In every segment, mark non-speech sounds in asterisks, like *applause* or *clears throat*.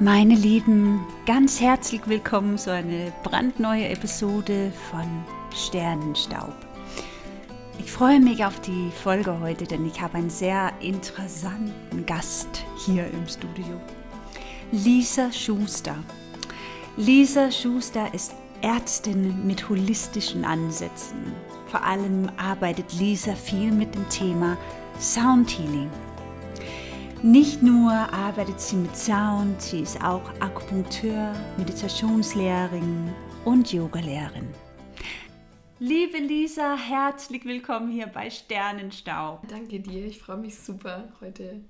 Meine Lieben, ganz herzlich willkommen zu einer brandneuen Episode von Sternenstaub. Ich freue mich auf die Folge heute, denn ich habe einen sehr interessanten Gast hier im Studio. Lisa Schuster. Lisa Schuster ist Ärztin mit holistischen Ansätzen. Vor allem arbeitet Lisa viel mit dem Thema Sound Healing. Nicht nur arbeitet sie mit Sound, sie ist auch Akupunkteur, Meditationslehrerin und Yogalehrerin. Liebe Lisa, herzlich willkommen hier bei Sternenstaub. Danke dir, ich freue mich super, heute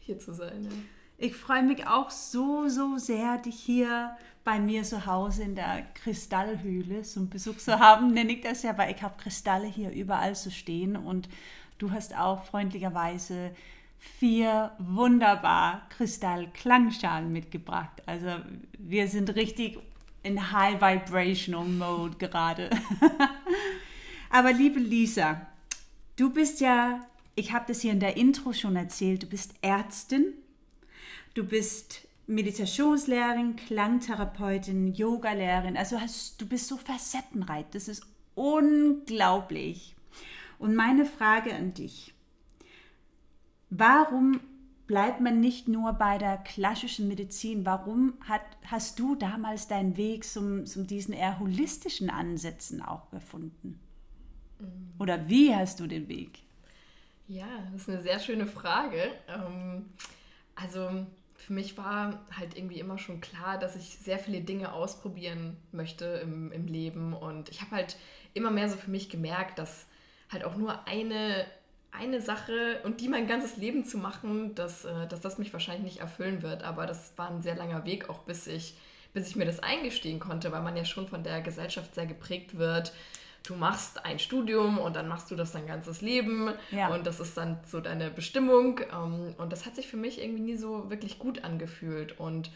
hier zu sein. Ja. Ich freue mich auch so, so sehr, dich hier bei mir zu Hause in der Kristallhöhle zum Besuch zu haben, nenne ich das ja, weil ich habe Kristalle hier überall zu stehen und du hast auch freundlicherweise vier wunderbar Kristall-Klangschalen mitgebracht. Also wir sind richtig in High Vibrational Mode gerade. *laughs* Aber liebe Lisa, du bist ja, ich habe das hier in der Intro schon erzählt, du bist Ärztin, du bist Meditationslehrerin, Klangtherapeutin, Yogalehrerin. Also hast, du bist so facettenreich. Das ist unglaublich. Und meine Frage an dich, Warum bleibt man nicht nur bei der klassischen Medizin? Warum hat, hast du damals deinen Weg zum, zum diesen eher holistischen Ansätzen auch gefunden? Mhm. Oder wie hast du den Weg? Ja, das ist eine sehr schöne Frage. Ähm, also für mich war halt irgendwie immer schon klar, dass ich sehr viele Dinge ausprobieren möchte im, im Leben. Und ich habe halt immer mehr so für mich gemerkt, dass halt auch nur eine eine Sache und die mein ganzes Leben zu machen, dass, äh, dass das mich wahrscheinlich nicht erfüllen wird. Aber das war ein sehr langer Weg, auch bis ich, bis ich mir das eingestehen konnte, weil man ja schon von der Gesellschaft sehr geprägt wird. Du machst ein Studium und dann machst du das dein ganzes Leben ja. und das ist dann so deine Bestimmung. Ähm, und das hat sich für mich irgendwie nie so wirklich gut angefühlt. Und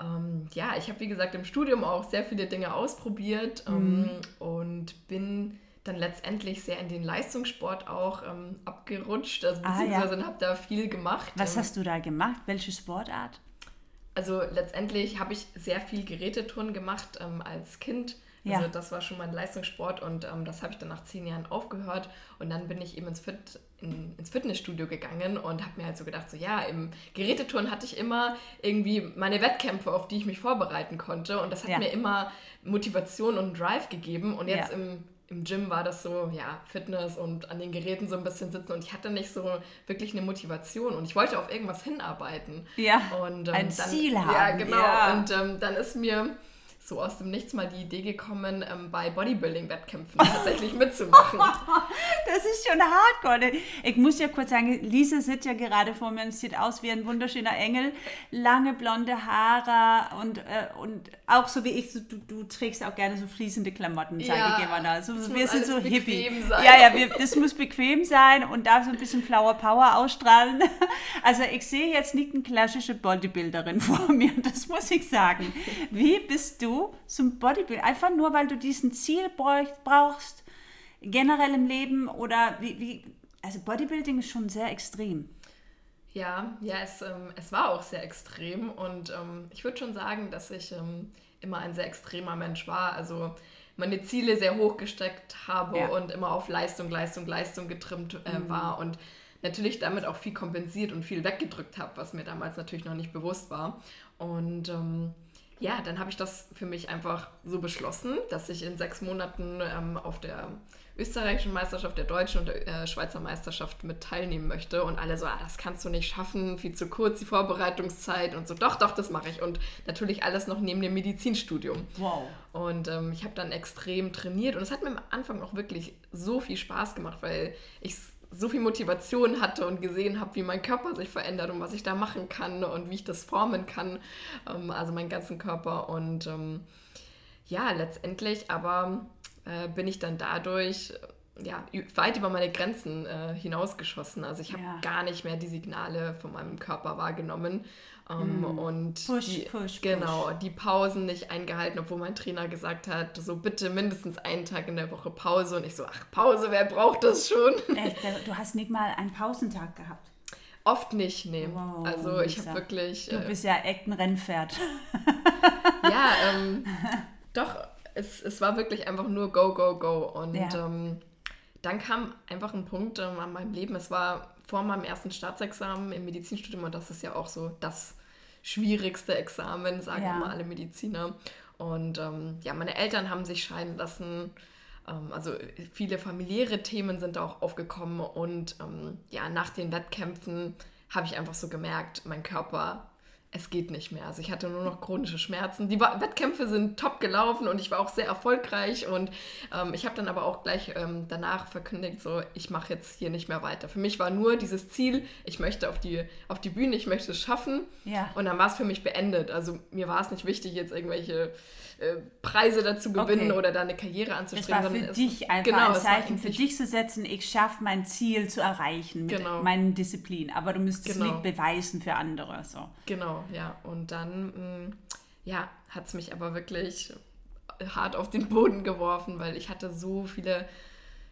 ähm, ja, ich habe wie gesagt im Studium auch sehr viele Dinge ausprobiert ähm, mhm. und bin dann letztendlich sehr in den Leistungssport auch ähm, abgerutscht, also beziehungsweise ah, ja. habe da viel gemacht. Was ähm, hast du da gemacht? Welche Sportart? Also letztendlich habe ich sehr viel Geräteturnen gemacht ähm, als Kind. Also ja. das war schon mein Leistungssport und ähm, das habe ich dann nach zehn Jahren aufgehört und dann bin ich eben ins, Fit, in, ins Fitnessstudio gegangen und habe mir halt so gedacht, so ja, im Geräteturnen hatte ich immer irgendwie meine Wettkämpfe, auf die ich mich vorbereiten konnte und das hat ja. mir immer Motivation und Drive gegeben und jetzt im im Gym war das so, ja, Fitness und an den Geräten so ein bisschen sitzen und ich hatte nicht so wirklich eine Motivation und ich wollte auf irgendwas hinarbeiten. Ja, und, ähm, ein dann, Ziel haben. Ja, genau. Ja. Und ähm, dann ist mir so aus dem Nichts mal die Idee gekommen, ähm, bei Bodybuilding-Wettkämpfen tatsächlich *laughs* mitzumachen. das ist schon hardcore. Ich muss ja kurz sagen, Lisa sitzt ja gerade vor mir und sieht aus wie ein wunderschöner Engel. Lange blonde Haare und, äh, und auch so wie ich, so, du, du trägst auch gerne so fließende Klamotten, sage ja, ich immer. Also, wir sind so hippie. Sein. Ja, ja, wir, das muss bequem sein und darf so ein bisschen Flower Power ausstrahlen. *laughs* Also ich sehe jetzt nicht eine klassische Bodybuilderin *laughs* vor mir, das muss ich sagen. Wie bist du zum Bodybuilding? Einfach nur, weil du diesen Ziel brauchst, generell im Leben oder wie, wie also Bodybuilding ist schon sehr extrem. Ja, ja, es, ähm, es war auch sehr extrem und ähm, ich würde schon sagen, dass ich ähm, immer ein sehr extremer Mensch war. Also meine Ziele sehr hoch gesteckt habe ja. und immer auf Leistung, Leistung, Leistung getrimmt äh, mhm. war und natürlich damit auch viel kompensiert und viel weggedrückt habe, was mir damals natürlich noch nicht bewusst war. Und ähm, ja, dann habe ich das für mich einfach so beschlossen, dass ich in sechs Monaten ähm, auf der österreichischen Meisterschaft, der deutschen und der äh, Schweizer Meisterschaft mit teilnehmen möchte. Und alle so, ah, das kannst du nicht schaffen, viel zu kurz die Vorbereitungszeit und so. Doch, doch, das mache ich. Und natürlich alles noch neben dem Medizinstudium. Wow. Und ähm, ich habe dann extrem trainiert und es hat mir am Anfang auch wirklich so viel Spaß gemacht, weil ich so viel Motivation hatte und gesehen habe, wie mein Körper sich verändert und was ich da machen kann und wie ich das formen kann, ähm, also meinen ganzen Körper. Und ähm, ja, letztendlich aber äh, bin ich dann dadurch ja, weit über meine Grenzen äh, hinausgeschossen. Also ich habe ja. gar nicht mehr die Signale von meinem Körper wahrgenommen ähm, mm. Und push, die, push, genau, die Pausen nicht eingehalten, obwohl mein Trainer gesagt hat, so bitte mindestens einen Tag in der Woche Pause. Und ich so, ach, Pause, wer braucht das schon? Echt, *laughs* du hast nicht mal einen Pausentag gehabt. Oft nicht, nee. Wow, also ich habe wirklich. Du bist ja echt ein Rennpferd. ja, *laughs* ähm, doch, es, es war wirklich einfach nur go, go, go. Und ja. ähm, dann kam einfach ein Punkt ähm, an meinem Leben. Es war vor meinem ersten Staatsexamen im Medizinstudium und das ist ja auch so das schwierigste Examen, sagen ja. immer alle Mediziner. Und ähm, ja, meine Eltern haben sich scheiden lassen. Ähm, also viele familiäre Themen sind da auch aufgekommen. Und ähm, ja, nach den Wettkämpfen habe ich einfach so gemerkt, mein Körper es geht nicht mehr. Also ich hatte nur noch chronische Schmerzen. Die Wettkämpfe sind top gelaufen und ich war auch sehr erfolgreich und ähm, ich habe dann aber auch gleich ähm, danach verkündigt, so ich mache jetzt hier nicht mehr weiter. Für mich war nur dieses Ziel, ich möchte auf die, auf die Bühne, ich möchte es schaffen ja. und dann war es für mich beendet. Also mir war es nicht wichtig, jetzt irgendwelche äh, Preise dazu gewinnen okay. oder da eine Karriere anzustreben. Das war für dich einfach genau, ein Zeichen für dich zu setzen, ich schaffe mein Ziel zu erreichen mit genau. meinen Disziplinen. Aber du müsstest genau. es nicht beweisen für andere. So. Genau, ja. Und dann mh, mm, ja, hat es mich aber wirklich hart auf den Boden geworfen, weil ich hatte so viele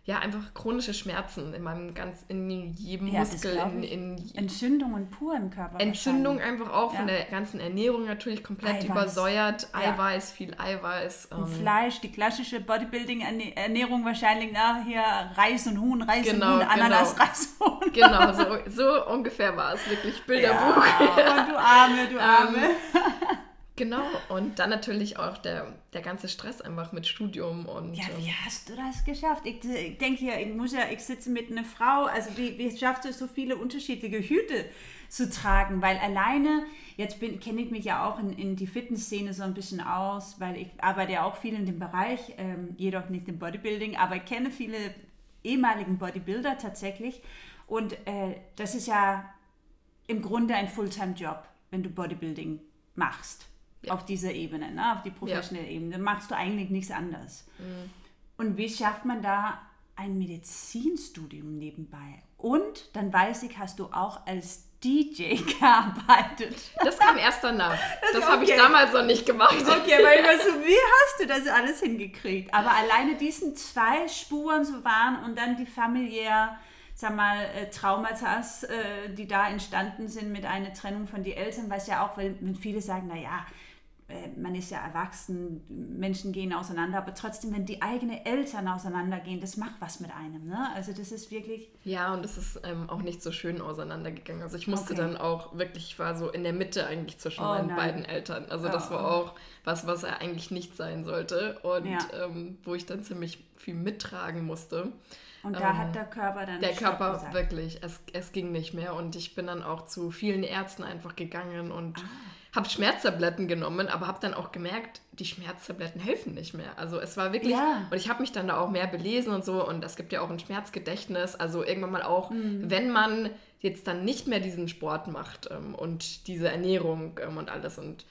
ja, einfach chronische Schmerzen in meinem ganz, in jedem ja, Muskel. In, in, Entzündungen pur im Körper. Entzündung einfach auch ja. von der ganzen Ernährung natürlich komplett Eiweiß. übersäuert. Eiweiß, ja. viel Eiweiß. Ähm. Fleisch, die klassische Bodybuilding-Ernährung wahrscheinlich, na, hier Reis und Huhn, Reis genau, und Huhn, Ananas, genau. Reis und Huhn. Genau, so, so ungefähr war es wirklich. Bilderbuch. Ja, du Arme, du *laughs* Arme. Ähm, Genau, und dann natürlich auch der, der ganze Stress einfach mit Studium und. Ja, wie ähm, hast du das geschafft? Ich, ich denke ja, ich muss ja, ich sitze mit einer Frau, also wie, wie schaffst du es, so viele unterschiedliche Hüte zu tragen? Weil alleine, jetzt kenne ich mich ja auch in, in die Fitnessszene so ein bisschen aus, weil ich arbeite ja auch viel in dem Bereich, ähm, jedoch nicht im Bodybuilding, aber ich kenne viele ehemaligen Bodybuilder tatsächlich. Und äh, das ist ja im Grunde ein Fulltime-Job, wenn du Bodybuilding machst ja. auf dieser Ebene, ne? auf die professionelle ja. Ebene. Machst du eigentlich nichts anderes. Mhm. Und wie schafft man da ein Medizinstudium nebenbei? Und dann weiß ich, hast du auch als DJ *laughs* gearbeitet. Das kam erst danach. *laughs* Das, das habe ich damals noch nicht gemacht. Okay, weil ich so, *laughs* wie hast du das alles hingekriegt? Aber alleine diesen zwei Spuren so waren und dann die familiär sag mal, äh, Traumata, äh, die da entstanden sind mit einer Trennung von den Eltern, was ja auch, weil wenn viele sagen, naja, man ist ja erwachsen, Menschen gehen auseinander, aber trotzdem, wenn die eigenen Eltern auseinandergehen, das macht was mit einem. Ne? Also das ist wirklich... Ja, und es ist ähm, auch nicht so schön auseinandergegangen. Also ich musste okay. dann auch wirklich, ich war so in der Mitte eigentlich zwischen oh, meinen nein. beiden Eltern. Also das oh, war auch was, was er eigentlich nicht sein sollte und ja. ähm, wo ich dann ziemlich viel mittragen musste. Und da ähm, hat der Körper dann. Der Körper gesagt. wirklich, es, es ging nicht mehr. Und ich bin dann auch zu vielen Ärzten einfach gegangen und ah habe Schmerztabletten genommen, aber habe dann auch gemerkt, die Schmerztabletten helfen nicht mehr. Also es war wirklich, ja. und ich habe mich dann da auch mehr belesen und so und es gibt ja auch ein Schmerzgedächtnis, also irgendwann mal auch, mhm. wenn man jetzt dann nicht mehr diesen Sport macht ähm, und diese Ernährung ähm, und alles und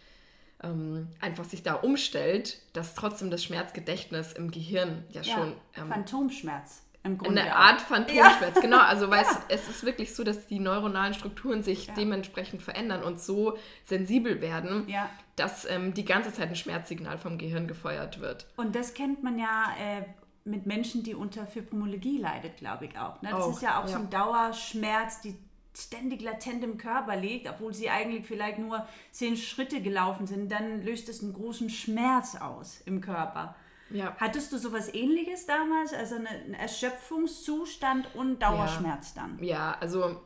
ähm, einfach sich da umstellt, dass trotzdem das Schmerzgedächtnis im Gehirn ja, ja schon... Ähm, Phantomschmerz. Im Grunde eine Art Phantomschmerz, ja. genau. Also weil ja. es, es, ist wirklich so, dass die neuronalen Strukturen sich dementsprechend verändern und so sensibel werden, dass ähm, die ganze Zeit ein Schmerzsignal vom Gehirn gefeuert wird. Und das kennt man ja äh, mit Menschen, die unter Fibromyalgie leidet, glaube ich auch. Ne? Das auch, ist ja auch so ein Dauerschmerz, die ständig latent im Körper liegt, obwohl sie eigentlich vielleicht nur zehn Schritte gelaufen sind, dann löst es einen großen Schmerz aus im Körper. Ja. Hattest du sowas ähnliches damals? Also einen Erschöpfungszustand und Dauerschmerz ja. dann? Ja, also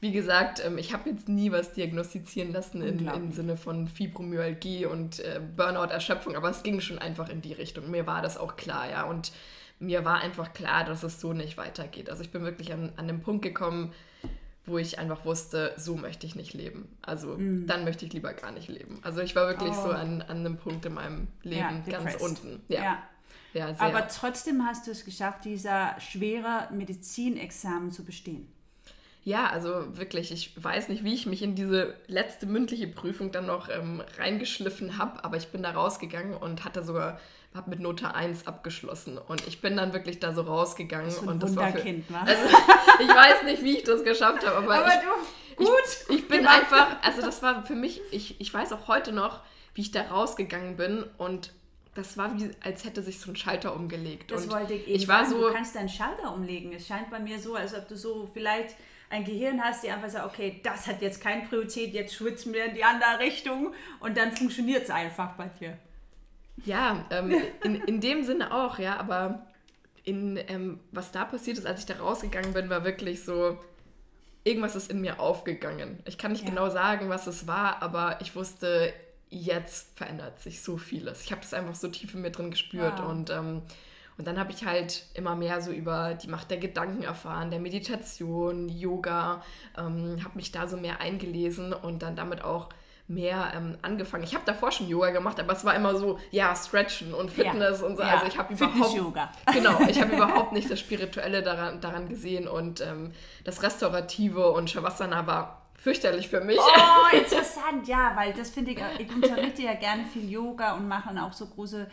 wie gesagt, ähm, ich habe jetzt nie was diagnostizieren lassen im, im Sinne von Fibromyalgie und äh, Burnout-Erschöpfung, aber es ging schon einfach in die Richtung. Mir war das auch klar, ja. Und mir war einfach klar, dass es so nicht weitergeht. Also ich bin wirklich an, an den Punkt gekommen, wo ich einfach wusste, so möchte ich nicht leben. Also mm. dann möchte ich lieber gar nicht leben. Also ich war wirklich oh. so an, an einem Punkt in meinem Leben ja, ganz unten. Ja. ja. ja Aber trotzdem hast du es geschafft, dieser schwere Medizinexamen zu bestehen. Ja, also wirklich, ich weiß nicht, wie ich mich in diese letzte mündliche Prüfung dann noch ähm, reingeschliffen habe, aber ich bin da rausgegangen und hatte sogar habe mit Note 1 abgeschlossen und ich bin dann wirklich da so rausgegangen das und das war für, also, *laughs* ich weiß nicht, wie ich das geschafft habe, aber, aber ich, du, gut, ich, ich bin einfach, also das war für mich, ich, ich weiß auch heute noch, wie ich da rausgegangen bin und das war wie, als hätte sich so ein Schalter umgelegt. Das und wollte ich eben ich war sagen. So, du kannst deinen Schalter umlegen. Es scheint bei mir so, als ob du so vielleicht ein Gehirn hast, die einfach sagt, okay, das hat jetzt keine Priorität, jetzt schwitzen wir in die andere Richtung und dann funktioniert es einfach bei dir. Ja, ähm, in, in dem Sinne auch, ja, aber in, ähm, was da passiert ist, als ich da rausgegangen bin, war wirklich so, irgendwas ist in mir aufgegangen. Ich kann nicht ja. genau sagen, was es war, aber ich wusste, jetzt verändert sich so vieles. Ich habe das einfach so tief in mir drin gespürt wow. und ähm, und dann habe ich halt immer mehr so über die Macht der Gedanken erfahren, der Meditation, Yoga, ähm, habe mich da so mehr eingelesen und dann damit auch mehr ähm, angefangen. Ich habe davor schon Yoga gemacht, aber es war immer so, ja, Stretchen und Fitness ja. und so. Ja. Also ich habe überhaupt Yoga. Genau, ich habe überhaupt nicht das Spirituelle daran, daran gesehen und ähm, das Restaurative und Shavasana war fürchterlich für mich. Oh, *laughs* interessant, ja, weil das finde ich, ich unterrichte ja gerne viel Yoga und mache auch so große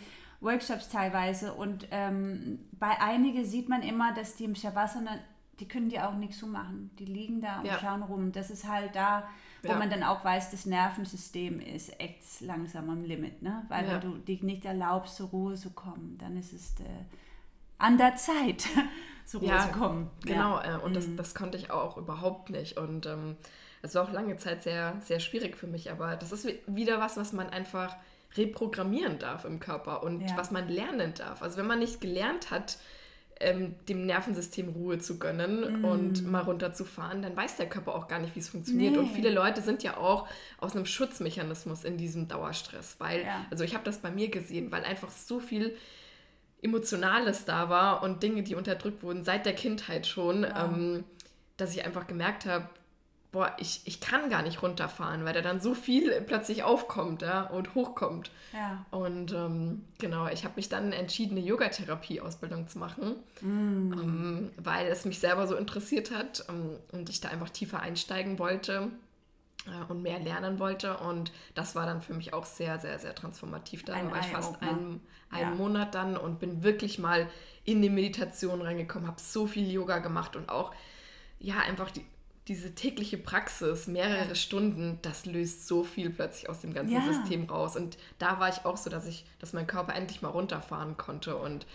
Workshops teilweise. Und ähm, bei einigen sieht man immer, dass die im Shavasana, die können die auch nichts so machen. Die liegen da und ja. schauen rum. Das ist halt da, wo ja. man dann auch weiß, das Nervensystem ist echt langsam am Limit. Ne? Weil ja. wenn du dich nicht erlaubst, zur Ruhe zu kommen, dann ist es äh, an der Zeit, *laughs* zur Ruhe zu kommen. Genau, äh, und mhm. das, das konnte ich auch überhaupt nicht. Und ähm, es war auch lange Zeit sehr, sehr schwierig für mich. Aber das ist wieder was, was man einfach reprogrammieren darf im Körper und ja. was man lernen darf. Also wenn man nicht gelernt hat, ähm, dem Nervensystem Ruhe zu gönnen mm. und mal runterzufahren, dann weiß der Körper auch gar nicht, wie es funktioniert. Nee. Und viele Leute sind ja auch aus einem Schutzmechanismus in diesem Dauerstress, weil, ja. also ich habe das bei mir gesehen, weil einfach so viel Emotionales da war und Dinge, die unterdrückt wurden seit der Kindheit schon, ja. ähm, dass ich einfach gemerkt habe, boah, ich, ich kann gar nicht runterfahren, weil da dann so viel plötzlich aufkommt ja, und hochkommt. Ja. Und ähm, genau, ich habe mich dann entschieden, eine Yogatherapie-Ausbildung zu machen, mm. ähm, weil es mich selber so interessiert hat ähm, und ich da einfach tiefer einsteigen wollte äh, und mehr lernen wollte. Und das war dann für mich auch sehr, sehr, sehr transformativ. Da war ich fast einen, einen ja. Monat dann und bin wirklich mal in die Meditation reingekommen, habe so viel Yoga gemacht und auch ja, einfach die, diese tägliche Praxis, mehrere ja. Stunden, das löst so viel plötzlich aus dem ganzen ja. System raus. Und da war ich auch so, dass ich, dass mein Körper endlich mal runterfahren konnte. Und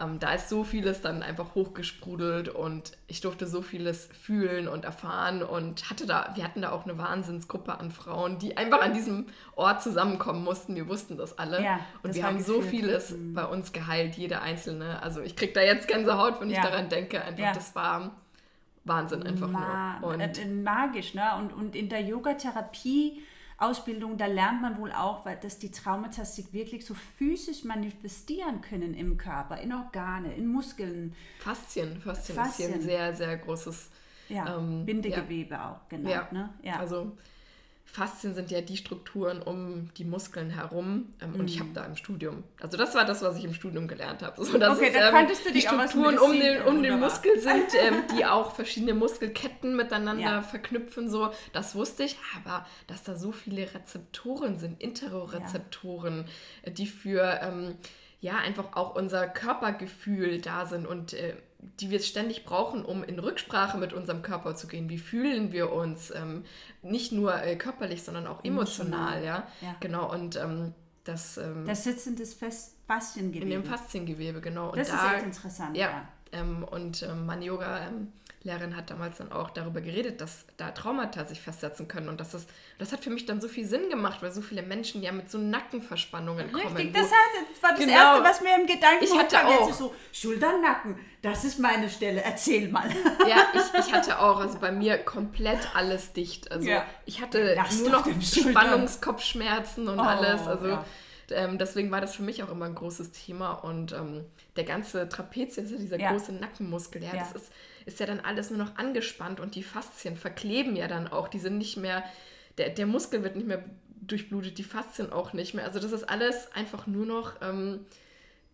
ähm, da ist so vieles dann einfach hochgesprudelt und ich durfte so vieles fühlen und erfahren und hatte da, wir hatten da auch eine Wahnsinnsgruppe an Frauen, die einfach an diesem Ort zusammenkommen mussten. Wir wussten das alle. Ja, und wir haben so vieles mhm. bei uns geheilt, jede einzelne. Also ich kriege da jetzt Gänsehaut, wenn ich daran denke. Einfach, das war Wahnsinn einfach Ma nur. Und äh, magisch, ne? Und, und in der Yogatherapie Ausbildung, da lernt man wohl auch, dass die Traumata sich wirklich so physisch manifestieren können im Körper, in Organe, in Muskeln. Faszien, Faszien, Faszien. ist hier ein sehr, sehr großes ja, ähm, Bindegewebe ja. auch, genau. Ja. Ne? ja. Also Faszien sind ja die Strukturen um die Muskeln herum. Ähm, mhm. Und ich habe da im Studium, also das war das, was ich im Studium gelernt habe. So, okay, dann ähm, du die Strukturen um den, um den Muskel sind, ähm, *laughs* die auch verschiedene Muskelketten miteinander ja. verknüpfen. So, das wusste ich. Aber dass da so viele Rezeptoren sind, Interorezeptoren, ja. die für ähm, ja einfach auch unser Körpergefühl da sind und äh, die wir ständig brauchen, um in Rücksprache mit unserem Körper zu gehen. Wie fühlen wir uns? Ähm, nicht nur äh, körperlich, sondern auch emotional, emotional ja? ja? Genau, und ähm, das... Ähm, das sitzendes Fasziengewebe. In dem Fasziengewebe, genau. Und das da, ist echt interessant, ja. ja. Ähm, und ähm, Man Yoga ähm, Lehrerin hat damals dann auch darüber geredet, dass da Traumata sich festsetzen können. Und das, ist, das hat für mich dann so viel Sinn gemacht, weil so viele Menschen ja mit so Nackenverspannungen Richtig, kommen. Richtig, das, heißt, das war das genau, Erste, was mir im Gedanken ich hatte auch. Jetzt so, Schultern, Nacken, das ist meine Stelle, erzähl mal. Ja, ich, ich hatte auch, also bei mir komplett alles dicht. Also ja. ich hatte Last nur noch Spannungskopfschmerzen und oh, alles. Also ja. ähm, deswegen war das für mich auch immer ein großes Thema. Und ähm, der ganze Trapezius, dieser ja. große Nackenmuskel, ja, das ist ist ja dann alles nur noch angespannt und die Faszien verkleben ja dann auch. Die sind nicht mehr, der, der Muskel wird nicht mehr durchblutet, die Faszien auch nicht mehr. Also das ist alles einfach nur noch ähm,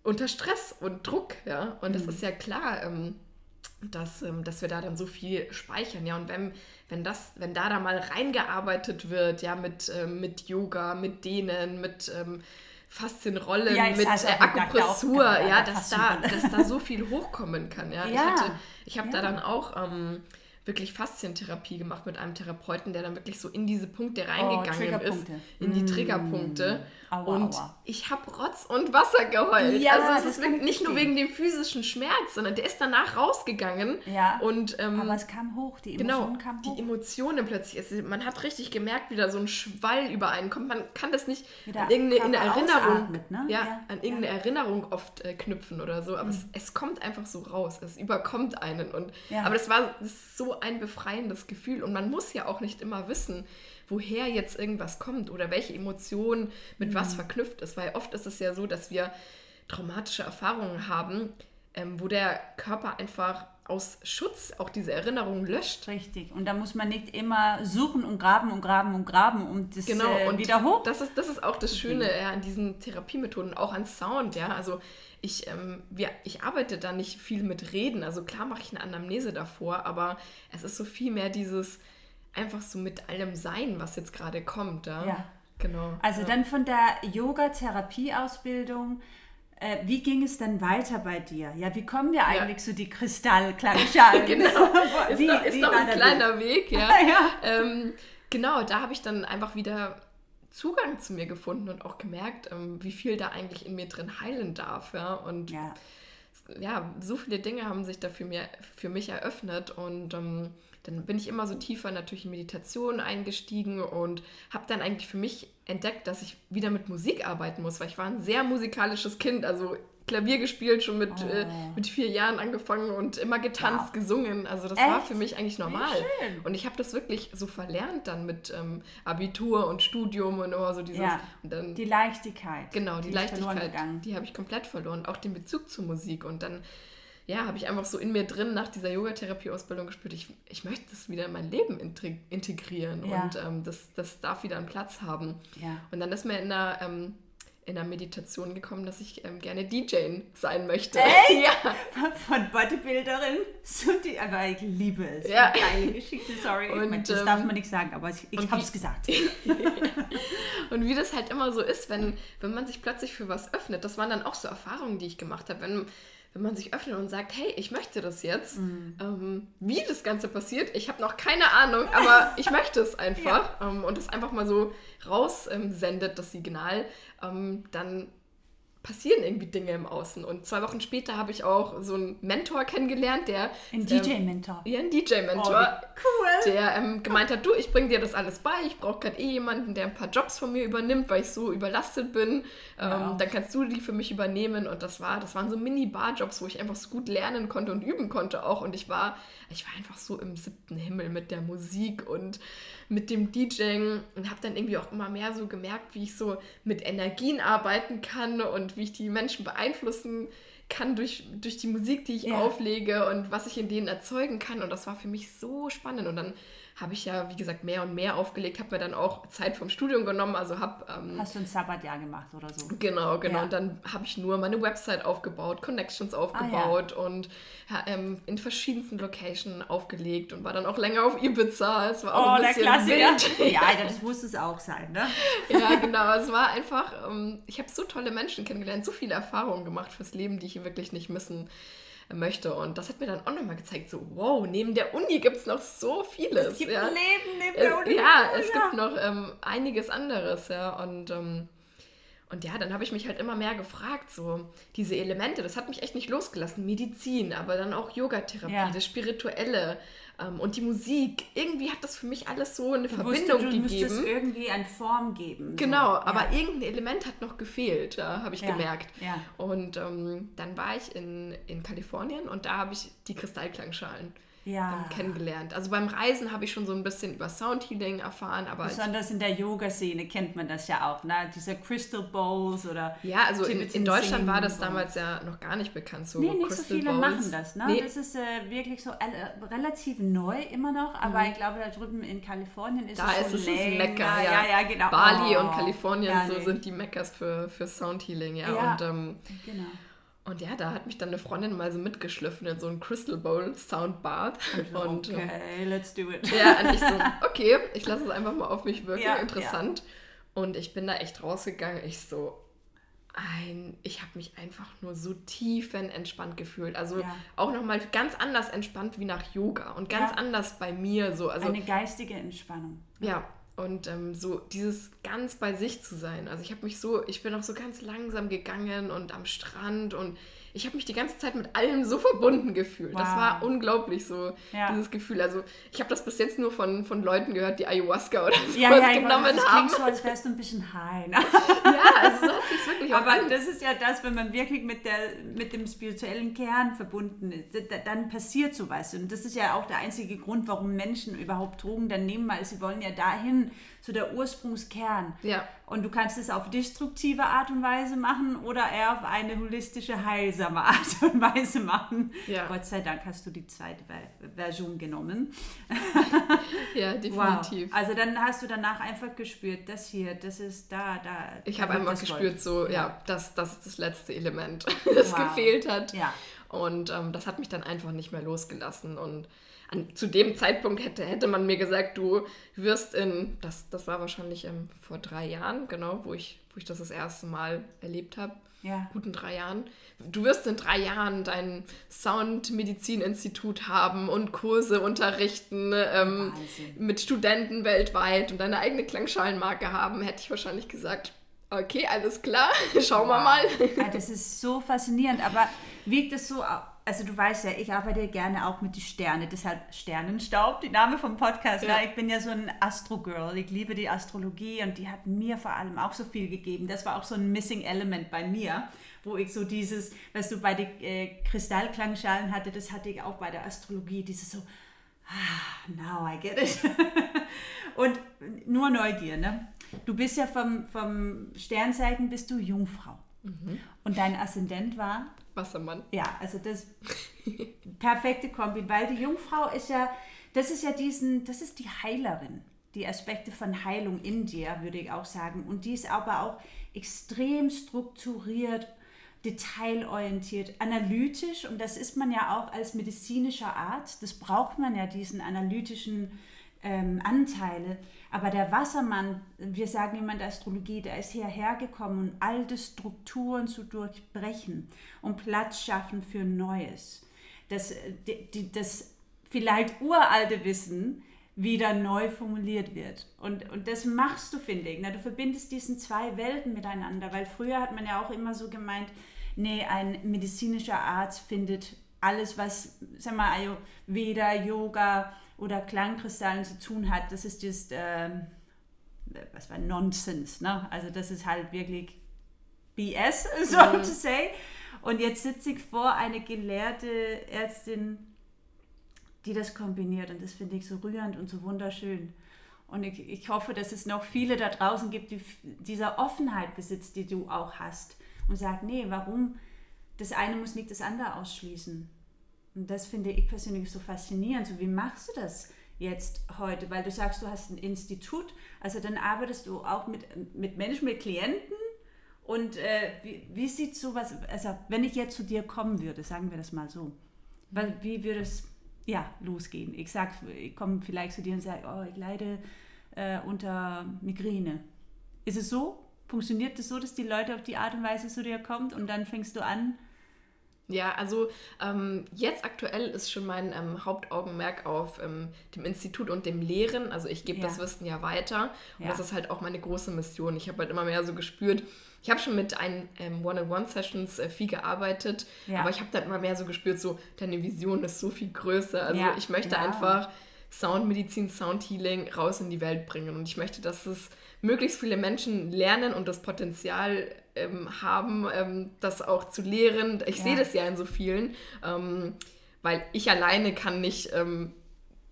unter Stress und Druck, ja. Und mhm. das ist ja klar, ähm, dass, ähm, dass wir da dann so viel speichern, ja. Und wenn, wenn das, wenn da da mal reingearbeitet wird, ja, mit, ähm, mit Yoga, mit Dehnen, mit ähm, Faszienrollen, ja, mit äh, Akupressur, ja, dass da, dass da so viel hochkommen kann. Ja, ja ich, hatte, ich habe ja. da dann auch ähm, wirklich Faszientherapie gemacht mit einem Therapeuten, der dann wirklich so in diese Punkte reingegangen Oh, ist, in die Mm. Triggerpunkte. Aua, und aua. ich habe Rotz und Wasser geheult. Ja, also es ist wirklich ich nicht nur wegen dem physischen Schmerz, sondern der ist danach rausgegangen. Ja. Und ähm, Aber es kam hoch, die Genau, Emotion kam die hoch. Emotionen plötzlich. Also man hat richtig gemerkt, wie da so ein Schwall über einen kommt. Man kann das nicht an irgendeine Erinnerung, ne? ja, Ja, an irgendeine Erinnerung oft äh, knüpfen oder so. Aber es, es kommt einfach so raus. Es überkommt einen. Und, Ja. Aber das war das so ein befreiendes Gefühl. Und man muss ja auch nicht immer wissen, woher jetzt irgendwas kommt oder welche Emotion mit was verknüpft ist. Weil oft ist es ja so, dass wir traumatische Erfahrungen haben, ähm, wo der Körper einfach aus Schutz auch diese Erinnerungen löscht. Richtig. Und da muss man nicht immer suchen und graben und graben und graben, um das Genau, äh, und wieder hoch. Das ist, das ist auch das Schöne ja, an diesen Therapiemethoden, auch an Sound, ja. Also ich, ähm, wir, ich arbeite da nicht viel mit Reden. Also klar mache ich eine Anamnese davor, aber es ist so viel mehr dieses einfach so mit allem Sein, was jetzt gerade kommt. Ja. Ja. Genau. Also ja. dann von der Yoga-Therapie-Ausbildung, äh, wie ging es dann weiter bei dir? Ja, wie kommen wir eigentlich zu die Kristallklangschalen? *laughs* genau. *laughs* Ist, Wie- noch, ist noch ein kleiner Weg, ja. *laughs* Ja. Ähm, genau, da habe ich dann einfach wieder Zugang zu mir gefunden und auch gemerkt, ähm, wie viel da eigentlich in mir drin heilen darf. Ja. Und Ja. ja, so viele Dinge haben sich da für, mir, für mich eröffnet und ähm, dann bin ich immer so tiefer natürlich in Meditation eingestiegen und habe dann eigentlich für mich entdeckt, dass ich wieder mit Musik arbeiten muss, weil ich war ein sehr musikalisches Kind, also Klavier gespielt, schon mit, äh, mit vier Jahren angefangen und immer getanzt, Wow. gesungen. Also das war Echt? für mich eigentlich normal. Und ich habe das wirklich so verlernt dann mit ähm, Abitur und Studium und immer so dieses. Ja. Dann, Die Leichtigkeit. Genau, die, verloren Leichtigkeit, die habe ich komplett verloren. Auch den Bezug zur Musik. Und dann, ja, habe ich einfach so in mir drin nach dieser Yogatherapie-Ausbildung gespürt, ich, ich möchte das wieder in mein Leben integ- integrieren. Ja. Und ähm, das, das darf wieder einen Platz haben. Ja. Und dann ist mir in der, ähm, in der Meditation gekommen, dass ich ähm, gerne DJ sein möchte. Echt? *laughs* Ja. Von Bodybuilderin zu die, aber ich liebe es. Ja. Geile Geschichte, sorry. Und, ich mein, das ähm, darf man nicht sagen, aber ich, ich habe es gesagt. *laughs* Und wie das halt immer so ist, wenn, wenn man sich plötzlich für was öffnet, das waren dann auch so Erfahrungen, die ich gemacht habe, wenn, wenn man sich öffnet und sagt, hey, ich möchte das jetzt, ähm, wie das Ganze passiert, ich habe noch keine Ahnung, aber *laughs* ich möchte es einfach ähm, und es einfach mal so raussendet, ähm, das Signal, ähm, dann passieren irgendwie Dinge im Außen. Und zwei Wochen später habe ich auch so einen Mentor kennengelernt, der... Ein ähm, DJ-Mentor. Ja, ein Oh, DJ-Mentor wie cool. der ähm, gemeint hat, du, ich bringe dir das alles bei, ich brauche gerade eh jemanden, der ein paar Jobs von mir übernimmt, weil ich so überlastet bin. Ähm, Ja. Dann kannst du die für mich übernehmen und das war, das waren so Mini-Bar-Jobs, wo ich einfach so gut lernen konnte und üben konnte auch und ich war, ich war einfach so im siebten Himmel mit der Musik und mit dem DJing und habe dann irgendwie auch immer mehr so gemerkt, wie ich so mit Energien arbeiten kann und wie ich die Menschen beeinflussen kann durch, durch die Musik, die ich Ja. auflege und was ich in denen erzeugen kann. Und das war für mich so spannend. Und dann habe ich ja, wie gesagt, mehr und mehr aufgelegt, habe mir dann auch Zeit vom Studium genommen, also habe... Ähm, Hast du ein Sabbatjahr gemacht oder so? Genau, genau. Ja. Und dann habe ich nur meine Website aufgebaut, Connections aufgebaut und ja, ähm, in verschiedensten Locations aufgelegt und war dann auch länger auf Ibiza. Es war auch Oh, ein der bisschen Klassiker. wild. Ja, *laughs* das muss es auch sein, ne? ja, genau. Es war einfach, ähm, ich habe so tolle Menschen kennengelernt, so viele Erfahrungen gemacht fürs Leben, die ich wirklich nicht missen möchte. Und das hat mir dann auch nochmal gezeigt, so, wow, neben der Uni gibt es noch so vieles. Es gibt ja. ein Leben neben Äh, der Uni. Ja, es ja. gibt noch ähm, einiges anderes, ja. Und, ähm, und ja, dann habe ich mich halt immer mehr gefragt, so diese Elemente, das hat mich echt nicht losgelassen. Medizin, aber dann auch Yogatherapie, Ja. das Spirituelle ähm, und die Musik. Irgendwie hat das für mich alles so eine Du Verbindung wusstest, du gegeben. irgendwie an Form geben. Genau, so. aber ja. irgendein Element hat noch gefehlt, ja, habe ich Ja, gemerkt. Und ähm, dann war ich in, in Kalifornien und da habe ich die Kristallklangschalen ja. kennengelernt. Also beim Reisen habe ich schon so ein bisschen über Soundhealing erfahren, aber Besonders in der Yoga-Szene kennt man das ja auch, ne? Diese Crystal Bowls oder. ja, also in, in Deutschland war das damals ja noch gar nicht bekannt. So Nee, nicht so Crystal viele Bowls. machen das. Ne? Nee, Das ist äh, wirklich so äh, relativ neu immer noch, aber ich glaube, da drüben in Kalifornien ist Mhm. da es ist schon es länger. Ja, ja, ja, genau. Bali Oh, und Kalifornien so sind die Meckers für, für Soundhealing. Ja. Ja. Und, ähm, Genau. Und ja, da hat mich dann eine Freundin mal so mitgeschliffen in so ein Crystal Bowl Soundbath. *laughs* Und, ähm, okay, let's do it. Ja, und ich so, *laughs* okay, ich lasse es einfach mal auf mich wirken, Ja, interessant. Und ich bin da echt rausgegangen, ich so, ein, ich habe mich einfach nur so tiefenentspannt gefühlt. Also ja. auch nochmal ganz anders entspannt wie nach Yoga und ganz ja. anders bei mir so. Also, Eine geistige Entspannung. Ja, und ähm, so dieses ganz bei sich zu sein. Also ich habe mich so, ich bin auch so ganz langsam gegangen und am Strand und ich habe mich die ganze Zeit mit allem so verbunden gefühlt. Wow. Das war unglaublich so, ja. dieses Gefühl. Also ich habe das bis jetzt nur von, von Leuten gehört, die Ayahuasca oder sowas ja, ja, genommen das haben. Das so, als wärst du ein bisschen high. Ne? ja, also so hat sich wirklich Aber an. das ist ja das, wenn man wirklich mit, der, mit dem spirituellen Kern verbunden ist, dann passiert sowas. Und das ist ja auch der einzige Grund, warum Menschen überhaupt Drogen dann nehmen, weil sie wollen ja dahin, so der Ursprungskern. Ja. Und du kannst es auf destruktive Art und Weise machen oder eher auf eine holistische, heilsame *laughs* Art und Weise machen. Ja. Gott sei Dank hast du die zweite Version genommen. *laughs* ja, definitiv. Wow. Also dann hast du danach einfach gespürt, das hier, das ist da, da. Ich habe einfach gespürt, so, ja, ja, das, das ist das letzte Element, *laughs* das wow. gefehlt hat. Ja. Und ähm, das hat mich dann einfach nicht mehr losgelassen. Und an, zu dem Zeitpunkt hätte, hätte man mir gesagt, du wirst in, das, das war wahrscheinlich ähm, vor drei Jahren, genau, wo ich, wo ich das das erste Mal erlebt habe, ja. guten drei Jahren. Du wirst in drei Jahren dein Soundmedizininstitut haben und Kurse unterrichten ähm, mit Studenten weltweit und deine eigene Klangschalenmarke haben, hätte ich wahrscheinlich gesagt, okay, alles klar, *laughs* schauen wir mal. Ja, das ist so faszinierend, aber wiegt es so also du weißt ja, ich arbeite gerne auch mit den Sternen, deshalb Sternenstaub, die Name vom Podcast. Ja. ja. Ich bin ja so ein Astro-Girl, ich liebe die Astrologie und die hat mir vor allem auch so viel gegeben. Das war auch so ein Missing Element bei mir, wo ich so dieses, was du bei den äh, Kristallklangschalen hatte, das hatte ich auch bei der Astrologie, dieses so, ah, now I get it. *laughs* und nur Neugier, ne? Du bist ja vom, vom Sternzeichen, bist du Jungfrau. Mhm. Und dein Aszendent war Wassermann. Ja, also das perfekte Kombi, weil die Jungfrau ist ja, das ist ja diesen, das ist die Heilerin, die Aspekte von Heilung in dir, würde ich auch sagen. Und die ist aber auch extrem strukturiert, detailorientiert, analytisch. Und das ist man ja auch als medizinischer Arzt. Das braucht man ja, diesen analytischen ähm, Anteile. Aber der Wassermann, wir sagen immer in der Astrologie, der ist hierher gekommen, um alte Strukturen zu durchbrechen und Platz schaffen für Neues. Das, äh, die, das vielleicht uralte Wissen wieder neu formuliert wird. Und, und das machst du, finde ich. Na, du verbindest diesen zwei Welten miteinander, weil früher hat man ja auch immer so gemeint, nee, ein medizinischer Arzt findet alles, was, sag mal, Ayurveda, Yoga, oder Klangkristallen zu tun hat, das ist just, äh, was war Nonsense, ne? Also das ist halt wirklich BS, *laughs* so mhm. to say. Und jetzt sitze ich vor eine gelehrte Ärztin, die das kombiniert und das finde ich so rührend und so wunderschön. Und ich, ich hoffe, dass es noch viele da draußen gibt, die dieser Offenheit besitzt, die du auch hast und sagt, nee, warum? Das eine muss nicht das andere ausschließen. Und das finde ich persönlich so faszinierend. So, wie machst du das jetzt heute? Weil du sagst, du hast ein Institut, also dann arbeitest du auch mit, mit Menschen, mit Klienten. Und äh, wie, wie sieht sowas, also wenn ich jetzt zu dir kommen würde, sagen wir das mal so, wie würde es ja, losgehen? Ich sag, ich komme vielleicht zu dir und sage, oh, ich leide äh, unter Migräne. Ist es so? Funktioniert es das so, dass die Leute auf die Art und Weise zu dir kommen und dann fängst du an, ja, also ähm, jetzt aktuell ist schon mein ähm, Hauptaugenmerk auf ähm, dem Institut und dem Lehren. Also ich gebe ja. das Wissen ja weiter und ja. das ist halt auch meine große Mission. Ich habe halt immer mehr so gespürt, ich habe schon mit ein ähm, One-on-One-Sessions äh, viel gearbeitet, ja. aber ich habe dann immer mehr so gespürt, so deine Vision ist so viel größer. Also ich möchte einfach Soundmedizin, Soundhealing raus in die Welt bringen und ich möchte, dass es möglichst viele Menschen lernen und das Potenzial ähm, haben, ähm, das auch zu lehren. Ich ja. sehe das ja in so vielen, ähm, weil ich alleine kann nicht ähm,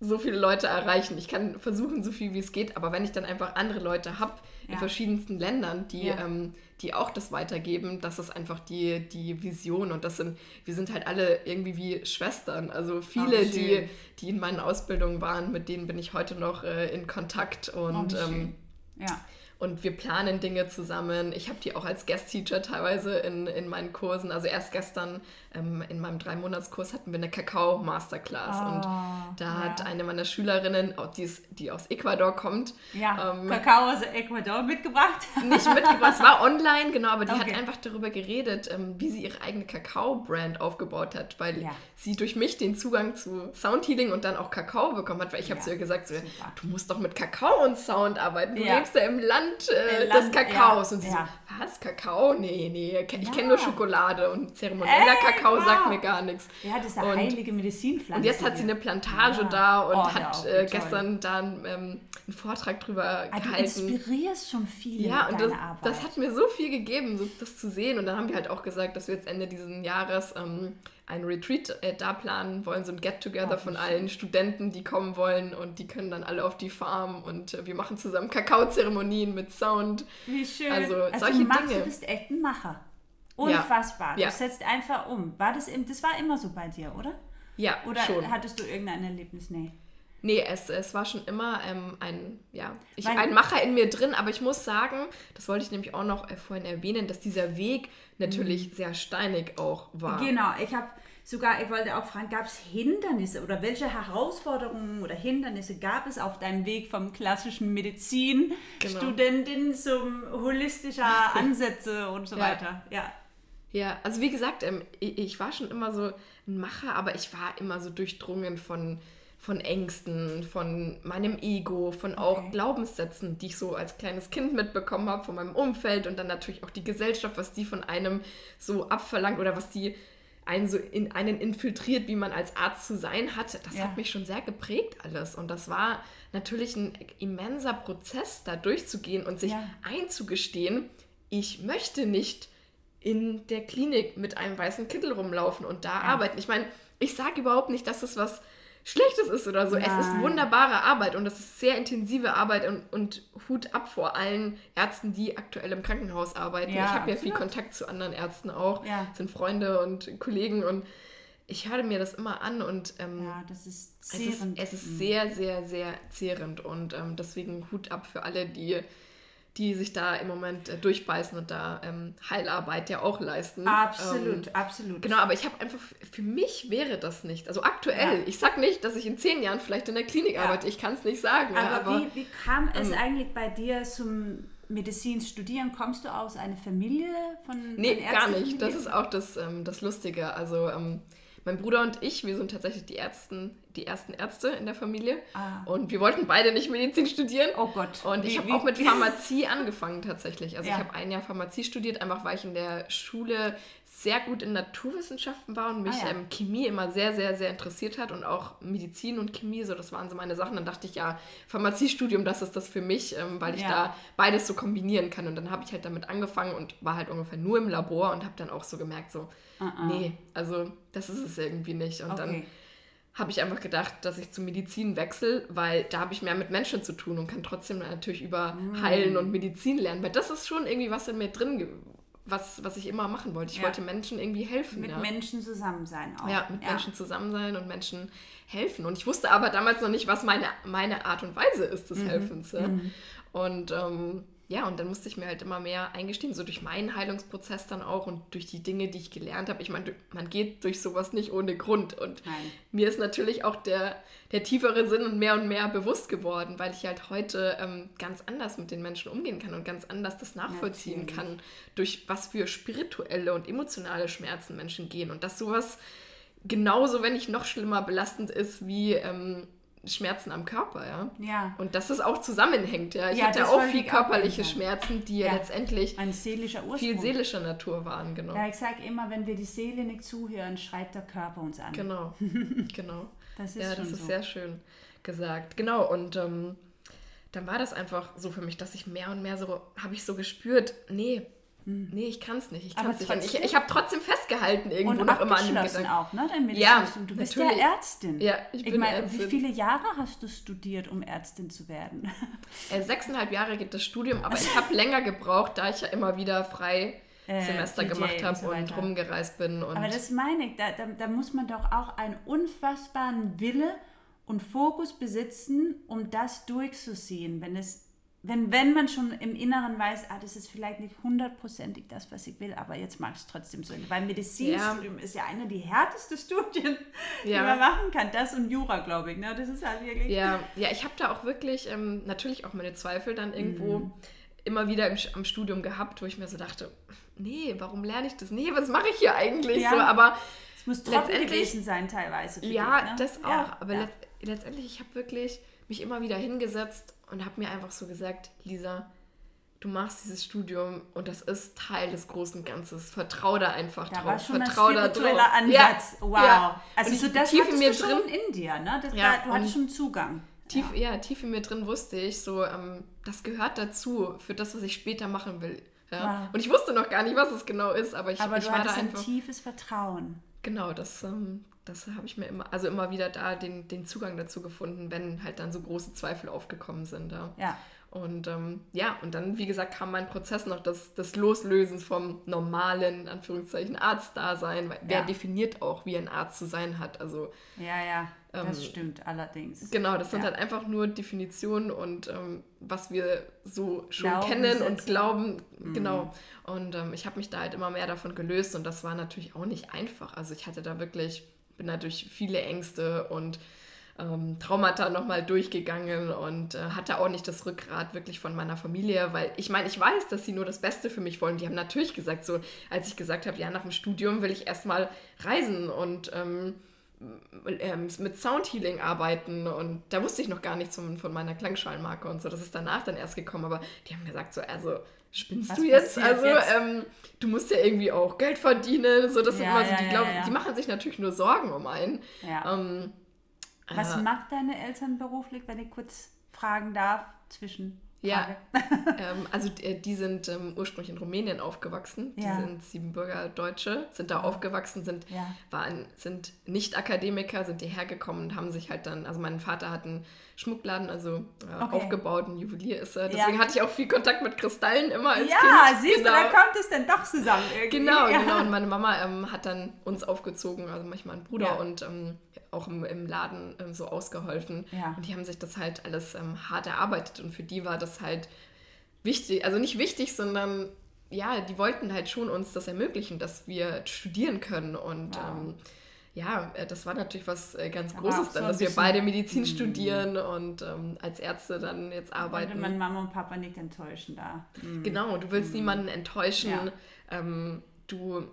so viele Leute erreichen. Ich kann versuchen, so viel wie es geht, aber wenn ich dann einfach andere Leute habe ja. in verschiedensten Ländern, die, ja. Ähm, die auch das weitergeben, das ist einfach die, die Vision und das sind, wir sind halt alle irgendwie wie Schwestern. Also viele, oh, die, die in meinen Ausbildungen waren, mit denen bin ich heute noch äh, in Kontakt und oh, ja. Und wir planen Dinge zusammen. Ich habe die auch als Guest-Teacher teilweise in, in meinen Kursen. Also erst gestern ähm, in meinem Drei-Monats-Kurs hatten wir eine Kakao-Masterclass. Oh, und da ja. hat eine meiner Schülerinnen, die, ist, die aus Ecuador kommt, ja, ähm, Kakao aus Ecuador mitgebracht? *laughs* Nicht mitgebracht, es war online, genau, aber die okay. hat einfach darüber geredet, ähm, wie sie ihre eigene Kakao-Brand aufgebaut hat, weil ja. sie durch mich den Zugang zu Soundhealing und dann auch Kakao bekommen hat, weil ich habe zu ihr gesagt, so, du musst doch mit Kakao und Sound arbeiten, du lebst ja im Land Land, äh, Land des Kakaos. Ja, und sie ja. so, was, Kakao? Nee, nee, ich ja. kenne nur Schokolade und zeremonieller Ey, Kakao wow. sagt mir gar nichts. Ja, das ist eine und, heilige Medizinpflanze. Und jetzt hat sie eine Plantage da und oh, hat äh, gestern dann ähm, einen Vortrag drüber ah, gehalten. Du inspirierst schon viele Ja, und das, das, hat mir so viel gegeben, so, das zu sehen. Und dann haben wir halt auch gesagt, dass wir jetzt Ende dieses Jahres ähm, ein Retreat äh, da planen wollen, so ein Get-Together von allen Studenten, die kommen wollen und die können dann alle auf die Farm und äh, wir machen zusammen Kakaozeremonien mit Sound. Wie schön. Also, also solche Max, Dinge. Du bist echt ein Macher. Unfassbar. Ja. Du setzt einfach um. War das, das war immer so bei dir, oder? Ja, Oder schon. hattest du irgendein Erlebnis? Nee. Nee, es, es war schon immer ähm, ein, ja, ich, ein Macher in mir drin, aber ich muss sagen, das wollte ich nämlich auch noch äh, vorhin erwähnen, dass dieser Weg natürlich mhm. sehr steinig auch war. Genau, ich habe sogar, ich wollte auch fragen, gab es Hindernisse oder welche Herausforderungen oder Hindernisse gab es auf deinem Weg vom klassischen Medizinstudentin genau. zum holistischer *laughs* Ansätze und so ja. weiter? Ja. Ja, also wie gesagt, ähm, ich, ich war schon immer so ein Macher, aber ich war immer so durchdrungen von von Ängsten, von meinem Ego, von auch okay. Glaubenssätzen, die ich so als kleines Kind mitbekommen habe, von meinem Umfeld und dann natürlich auch die Gesellschaft, was die von einem so abverlangt oder was die einen so in einen infiltriert, wie man als Arzt zu sein hat. Das ja. hat mich schon sehr geprägt alles und das war natürlich ein immenser Prozess, da durchzugehen und sich ja. einzugestehen, ich möchte nicht in der Klinik mit einem weißen Kittel rumlaufen und da ja. arbeiten. Ich meine, ich sage überhaupt nicht, dass das was Schlechtes ist oder so. Nein. Es ist wunderbare Arbeit und es ist sehr intensive Arbeit und, und Hut ab vor allen Ärzten, die aktuell im Krankenhaus arbeiten. Ja, ich habe ja viel Kontakt zu anderen Ärzten auch, ja. sind Freunde und Kollegen und ich höre mir das immer an und ähm, ja, das ist zehrend. Es ist, es ist sehr, sehr, sehr zehrend und ähm, deswegen Hut ab für alle, die die sich da im Moment äh, durchbeißen und da ähm, Heilarbeit ja auch leisten. Absolut, ähm, absolut. Genau, aber ich habe einfach, für mich wäre das nicht. Also aktuell, ja. ich sage nicht, dass ich in zehn Jahren vielleicht in der Klinik ja. arbeite, ich kann es nicht sagen. Aber, ja, aber wie, wie, kam es ähm, eigentlich bei dir zum Medizin studieren? Kommst du aus einer Familie von Nee, gar nicht. Das ist auch das, ähm, das Lustige. Also ähm, mein Bruder und ich, wir sind tatsächlich die, Ärzten, die ersten Ärzte in der Familie. Ah. Und wir wollten beide nicht Medizin studieren. Oh Gott. Und ich habe auch mit *laughs* Pharmazie angefangen tatsächlich. Also ja. ich habe ein Jahr Pharmazie studiert, einfach weil ich in der Schule sehr gut in Naturwissenschaften war und mich ah, ja. ähm, Chemie immer sehr, sehr, sehr interessiert hat und auch Medizin und Chemie, so das waren so meine Sachen. Dann dachte ich, ja, Pharmaziestudium, das ist das für mich, ähm, weil ich ja. da beides so kombinieren kann. Und dann habe ich halt damit angefangen und war halt ungefähr nur im Labor und habe dann auch so gemerkt, so, uh -uh. nee, also das ist es irgendwie nicht. Und okay. dann habe ich einfach gedacht, dass ich zur Medizin wechsle, weil da habe ich mehr mit Menschen zu tun und kann trotzdem natürlich über mm. Heilen und Medizin lernen. Weil das ist schon irgendwie was in mir drin, was, was ich immer machen wollte. Ich ja. wollte Menschen irgendwie helfen. Mit ja. Menschen zusammen sein auch. Ja, mit ja. Menschen zusammen sein und Menschen helfen. Und ich wusste aber damals noch nicht, was meine, meine Art und Weise ist des mhm. Helfens. Mhm. Und ähm, ja, und dann musste ich mir halt immer mehr eingestehen, so durch meinen Heilungsprozess dann auch und durch die Dinge, die ich gelernt habe. Ich meine, man geht durch sowas nicht ohne Grund. Und Nein. mir ist natürlich auch der, der tiefere Sinn und mehr und mehr bewusst geworden, weil ich halt heute ähm, ganz anders mit den Menschen umgehen kann und ganz anders das nachvollziehen natürlich. kann, durch was für spirituelle und emotionale Schmerzen Menschen gehen. Und dass sowas genauso, wenn nicht noch schlimmer belastend ist, wie ähm, Schmerzen am Körper, ja. Ja. Und dass das auch zusammenhängt, ja. Ich ja, hatte auch viel körperliche Schmerzen, die ja, ja letztendlich seelischer viel seelischer Natur waren, genau. Ja, ich sage immer, wenn wir die Seele nicht zuhören, schreit der Körper uns an. Genau, *laughs* genau. das ist ja, das ist so. sehr schön gesagt. Genau, und ähm, dann war das einfach so für mich, dass ich mehr und mehr so, habe ich so gespürt, nee, hm. Nee, ich kann es nicht. Ich, kann's nicht. ich, ich habe trotzdem festgehalten irgendwo und noch immer an dem Gedanken. auch, ne? Dein ja, du bist natürlich. ja Ärztin. Ja, ich, ich meine, wie viele Jahre hast du studiert, um Ärztin zu werden? *laughs* Äh, sechseinhalb Jahre geht das Studium, aber ich habe länger gebraucht, da ich ja immer wieder frei *laughs* äh, Semester DJ gemacht habe und, so und, rumgereist bin. Und aber das meine ich, da, da, da muss man doch auch einen unfassbaren Wille und Fokus besitzen, um das durchzuziehen. Wenn es wenn, wenn man schon im Inneren weiß, ah, das ist vielleicht nicht hundertprozentig das, was ich will, aber jetzt mag ich es trotzdem so. Weil Medizinstudium ja. ist ja eine der härtesten *laughs* Studien, ja. die man machen kann. Das und Jura, glaube ich. Ne? Das ist halt wirklich. Ja, ja ich habe da auch wirklich ähm, natürlich auch meine Zweifel dann irgendwo mhm. immer wieder im, am Studium gehabt, wo ich mir so dachte, nee, warum lerne ich das? Nee, was mache ich hier eigentlich? Ja. So, aber es muss trocken gewesen sein teilweise. ja, dich, ne? das auch. aber let letztendlich, ich habe wirklich mich immer wieder hingesetzt und habe mir einfach so gesagt, Lisa, du machst dieses Studium und das ist Teil des großen Ganzes. Vertrau da einfach da drauf. War schon Vertrau ein spiritueller Ansatz. Ja. Wow. Ja. Also so das tief in mir drin in dir, ne? Das ja, war, du hattest schon Zugang. Tief, ja. tief in mir drin wusste ich, so ähm, das gehört dazu für das, was ich später machen will. Ja? Und ich wusste noch gar nicht, was es genau ist, aber ich, aber ich war da einfach. ein tiefes Vertrauen. Genau, das, ähm, das habe ich mir immer, also immer wieder da den, den Zugang dazu gefunden, wenn halt dann so große Zweifel aufgekommen sind. Ja. ja. Und ähm, ja, und dann, wie gesagt, kam mein Prozess noch des, des Loslösens vom normalen, Anführungszeichen, Arztdasein. Ja. Wer definiert auch, wie ein Arzt zu sein hat? Also, ja, ja, das ähm, stimmt allerdings. Genau, das sind ja. halt einfach nur Definitionen und ähm, was wir so schon glauben kennen und glauben. Mhm. Genau. Und ähm, ich habe mich da halt immer mehr davon gelöst und das war natürlich auch nicht einfach. Also ich hatte da wirklich, bin da durch viele Ängste und ähm, Traumata nochmal durchgegangen und äh, hatte auch nicht das Rückgrat wirklich von meiner Familie, weil ich meine, ich weiß, dass sie nur das Beste für mich wollen. Die haben natürlich gesagt, so als ich gesagt habe, ja, nach dem Studium will ich erstmal reisen und ähm, ähm, mit Soundhealing arbeiten und da wusste ich noch gar nichts von, von meiner Klangschalenmarke und so. Das ist danach dann erst gekommen, aber die haben gesagt, so, also spinnst Was du jetzt? Also jetzt? Ähm, du musst ja irgendwie auch Geld verdienen. So, das ja, sind immer so, die, ja, glauben, ja, die machen sich natürlich nur Sorgen um einen. Ähm, was äh, macht deine Eltern beruflich, wenn ich kurz fragen darf, zwischen ja, *laughs* ähm, also die, äh, die sind ähm, ursprünglich in Rumänien aufgewachsen. Die sind Siebenbürger Deutsche, sind da aufgewachsen, sind, waren, sind nicht Akademiker, sind hierher gekommen und haben sich halt dann, also mein Vater hat einen Schmuckladen, also äh, okay. aufgebaut, ein Juwelier ist er. Deswegen ja. hatte ich auch viel Kontakt mit Kristallen immer als ja, Kind. Ja, siehst genau. du, da kommt es dann doch zusammen irgendwie. Genau, genau. Und meine Mama ähm, hat dann uns aufgezogen, also manchmal einen Bruder und ähm, auch im, im Laden ähm, so ausgeholfen. Ja. Und die haben sich das halt alles ähm, hart erarbeitet und für die war das halt wichtig, also nicht wichtig, sondern ja, die wollten halt schon uns das ermöglichen, dass wir studieren können und wow. Ja, äh, das war natürlich was äh, ganz Großes dann, dass wir beide Medizin studieren und ähm, als Ärzte dann jetzt arbeiten. Und meine Mama und Papa nicht enttäuschen da. Mhm. Genau, du willst mhm. niemanden enttäuschen. Ja. Ähm, du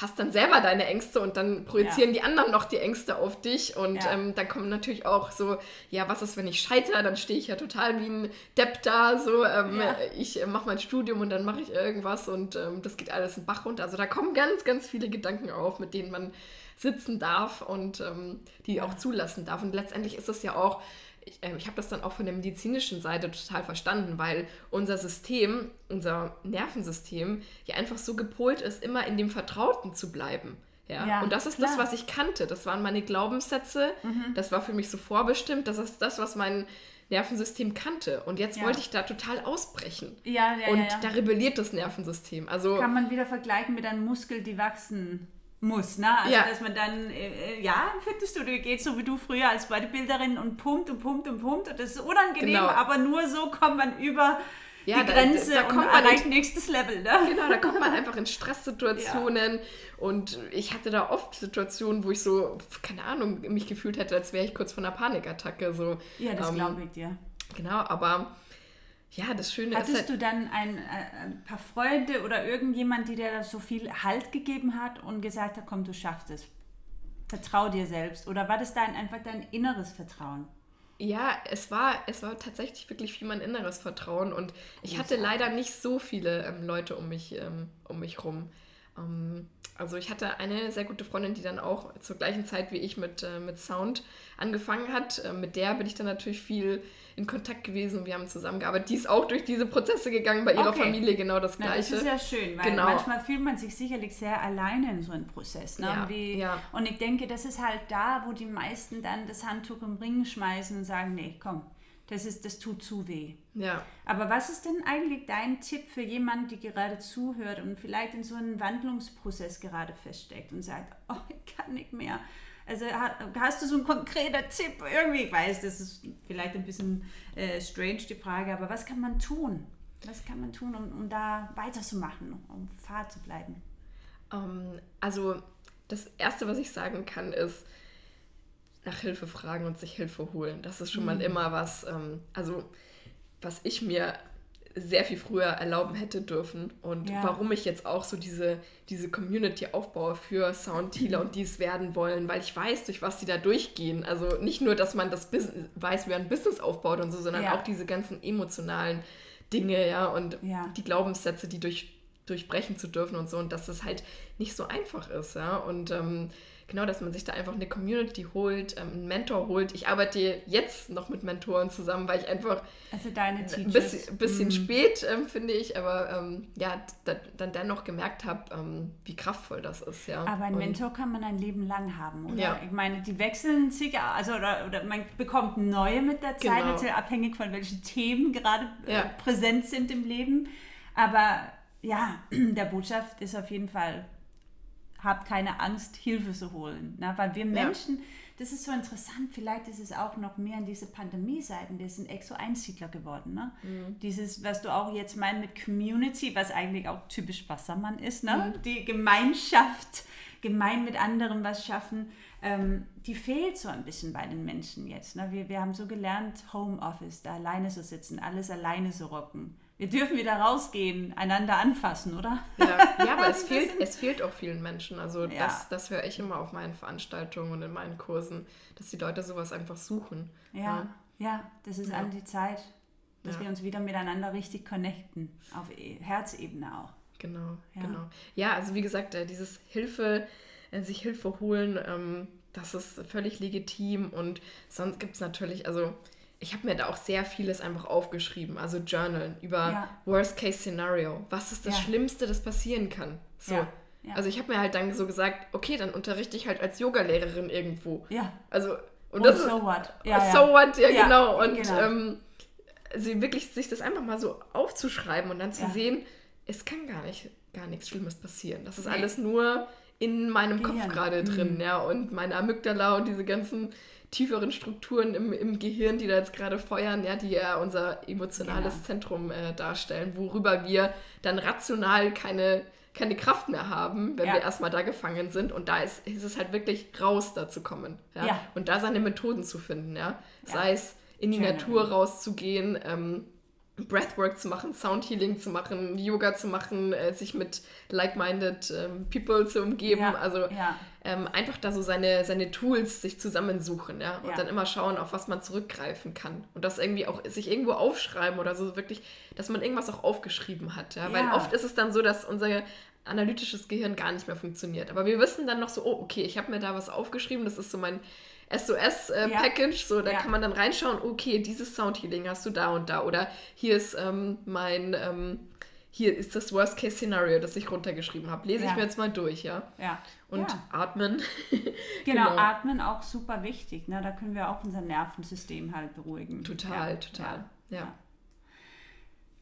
hast dann selber deine Ängste und dann projizieren ja. die anderen noch die Ängste auf dich und ja. ähm, dann kommen natürlich auch so, ja, was ist, wenn ich scheitere, dann stehe ich ja total wie ein Depp da, so, ähm, ja. ich äh, mache mein Studium und dann mache ich irgendwas und ähm, das geht alles in Bach runter. Also da kommen ganz, ganz viele Gedanken auf, mit denen man sitzen darf und ähm, die auch zulassen darf und letztendlich ist es ja auch ich, äh, ich habe das dann auch von der medizinischen Seite total verstanden, weil unser System, unser Nervensystem ja einfach so gepolt ist, immer in dem Vertrauten zu bleiben. Ja? ja und das ist klar. das, was ich kannte. Das waren meine Glaubenssätze. Mhm. Das war für mich so vorbestimmt. Das ist das, was mein Nervensystem kannte. Und jetzt ja. wollte ich da total ausbrechen. Ja, ja, und ja, ja. da rebelliert das Nervensystem. Also kann man wieder vergleichen mit einem Muskel, die wachsen muss. Ne? Also, ja. dass man dann äh, äh, ja im Fitnessstudio geht, so wie du früher als Bodybuilderin und pumpt und pumpt und pumpt. Und das ist unangenehm, genau. aber nur so kommt man über ja, die Grenze da, da, da und erreicht in, nächstes Level. Ne? Genau, da kommt man *laughs* einfach in Stresssituationen. Ja. Und ich hatte da oft Situationen, wo ich so, keine Ahnung, mich gefühlt hätte, als wäre ich kurz von einer Panikattacke. So, ja, das ähm, glaube ich dir. Genau, aber ja, das Schöne Hattest ist. Hattest halt, du dann ein, äh, ein, paar Freunde oder irgendjemand, die dir da so viel Halt gegeben hat und gesagt hat, komm, du schaffst es? Vertrau dir selbst. Oder war das dein, einfach dein inneres Vertrauen? Ja, es war, es war tatsächlich wirklich viel mein inneres Vertrauen und ich hatte leider nicht so viele ähm, Leute um mich, ähm, um mich rum. Ähm, also ich hatte eine sehr gute Freundin, die dann auch zur gleichen Zeit wie ich mit, äh, mit Sound angefangen hat. Äh, mit der bin ich dann natürlich viel in Kontakt gewesen. Wir haben zusammengearbeitet. Die ist auch durch diese Prozesse gegangen, bei ihrer okay. Familie genau das Gleiche. Na, das ist ja schön, weil genau. manchmal fühlt man sich sicherlich sehr alleine in so einem Prozess. Ne? Ja, und, wie, ja. und ich denke, das ist halt da, wo die meisten dann das Handtuch im Ring schmeißen und sagen, nee, komm, das, ist, das tut zu weh. Ja. Aber was ist denn eigentlich dein Tipp für jemanden, der gerade zuhört und vielleicht in so einem Wandlungsprozess gerade feststeckt und sagt, oh, ich kann nicht mehr. Also hast du so einen konkreten Tipp irgendwie? Ich weiß, das ist vielleicht ein bisschen äh, strange die Frage, aber was kann man tun? Was kann man tun, um, um da weiterzumachen, um Fahrt zu bleiben? Um, ähm, also das Erste, was ich sagen kann, ist nach Hilfe fragen und sich Hilfe holen. Das ist schon mhm. mal immer was, ähm, also was ich mir sehr viel früher erlauben hätte dürfen und ja. warum ich jetzt auch so diese, diese Community aufbaue für Soundhealer mhm. und die es werden wollen, weil ich weiß, durch was die da durchgehen. Also nicht nur, dass man das Business, weiß, wie man ein Business aufbaut und so, sondern ja. auch diese ganzen emotionalen Dinge, ja, und ja. die Glaubenssätze, die durch, durchbrechen zu dürfen und so und dass das halt nicht so einfach ist, ja. Und ähm, genau, dass man sich da einfach eine Community holt, ähm, einen Mentor holt. Ich arbeite jetzt noch mit Mentoren zusammen, weil ich einfach also deine ein bisschen, bisschen mm. spät, ähm, finde ich, aber ähm, ja, da, dann dennoch gemerkt habe, ähm, wie kraftvoll das ist. Ja. Aber ein Mentor kann man ein Leben lang haben, oder? Ja. Ich meine, die wechseln sich, also oder, oder man bekommt neue mit der Zeit, genau. natürlich abhängig von welchen Themen gerade äh, ja. präsent sind im Leben. Aber ja, *clears throat* der Botschaft ist auf jeden Fall habt keine Angst, Hilfe zu holen. Ne? Weil wir Menschen, ja. das ist so interessant, vielleicht ist es auch noch mehr in diese Pandemie-Seiten, wir sind Exo-Einsiedler geworden. Ne? Mhm. Dieses, was du auch jetzt meinst mit Community, was eigentlich auch typisch Wassermann ist, ne? Mhm. die Gemeinschaft, gemein mit anderen was schaffen, ähm, die fehlt so ein bisschen bei den Menschen jetzt. Ne? Wir, wir haben so gelernt, Homeoffice, da alleine zu sitzen, alles alleine zu rocken. Wir dürfen wieder rausgehen, einander anfassen, oder? Ja, ja *laughs* aber es fehlt, es fehlt auch vielen Menschen. Also ja. das, das höre ich immer auf meinen Veranstaltungen und in meinen Kursen, dass die Leute sowas einfach suchen. Ja, ja, ja das ist ja. an die Zeit, dass wir uns wieder miteinander richtig connecten, auf e, Herzebene auch. Genau, genau. Ja, also wie gesagt, äh, dieses Hilfe, äh, sich Hilfe holen, ähm, das ist völlig legitim und sonst gibt es natürlich, also ich habe mir da auch sehr vieles einfach aufgeschrieben, also Journal über ja. Worst-Case-Szenario. Was ist das ja. Schlimmste, das passieren kann? So. Ja. Also ich habe mir halt dann so gesagt, okay, dann unterrichte ich halt als Yogalehrerin irgendwo. Ja. Also und, und das so ist, what? Ja, so what, ja, genau. Und genau. Ähm, also wirklich sich das einfach mal so aufzuschreiben und dann zu sehen, es kann gar nicht, gar nichts Schlimmes passieren. Das ist nee. alles nur in meinem Gehirn. Kopf gerade drin, mhm. ja. Und meine Amygdala und diese ganzen tieferen Strukturen im, im Gehirn, die da jetzt gerade feuern, ja, die ja unser emotionales ja. Zentrum äh, darstellen, worüber wir dann rational keine, keine Kraft mehr haben, wenn ja. wir erstmal da gefangen sind. Und da ist, ist es halt wirklich raus, da zu kommen. Ja? ja. Und da seine Methoden zu finden, ja. Sei es in die Schön. Natur rauszugehen, ähm, Breathwork zu machen, Soundhealing zu machen, Yoga zu machen, äh, sich mit like-minded ähm, People zu umgeben. Ja, also ja. Ähm, einfach da so seine, seine Tools sich zusammensuchen, ja. Und ja. dann immer schauen, auf was man zurückgreifen kann. Und das irgendwie auch sich irgendwo aufschreiben oder so wirklich, dass man irgendwas auch aufgeschrieben hat. Ja? Weil oft ist es dann so, dass unser analytisches Gehirn gar nicht mehr funktioniert. Aber wir wissen dann noch so, oh, okay, ich habe mir da was aufgeschrieben, das ist so mein SOS-Package, äh, ja. so da ja. kann man dann reinschauen, okay, dieses Soundhealing hast du da und da oder hier ist ähm, mein, ähm, hier ist das Worst-Case-Szenario, das ich runtergeschrieben habe. Lese ja. ich mir jetzt mal durch, ja. Ja. Und atmen. *laughs* genau, genau, atmen auch super wichtig. Ne? Da können wir auch unser Nervensystem halt beruhigen. Total, total. ja.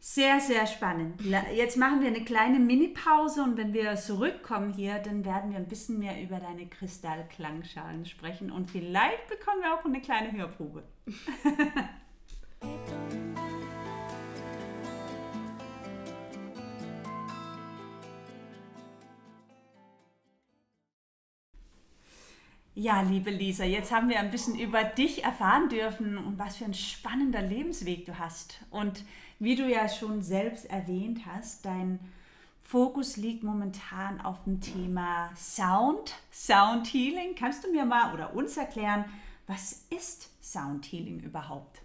Sehr, sehr spannend. Jetzt machen wir eine kleine Mini-Pause und wenn wir zurückkommen hier, dann werden wir ein bisschen mehr über deine Kristallklangschalen sprechen und vielleicht bekommen wir auch eine kleine Hörprobe. *laughs* Ja, liebe Lisa, jetzt haben wir ein bisschen über dich erfahren dürfen und was für ein spannender Lebensweg du hast. Und wie du ja schon selbst erwähnt hast, dein Fokus liegt momentan auf dem Thema Sound, Sound Healing. Kannst du mir mal oder uns erklären, was ist Sound Healing überhaupt?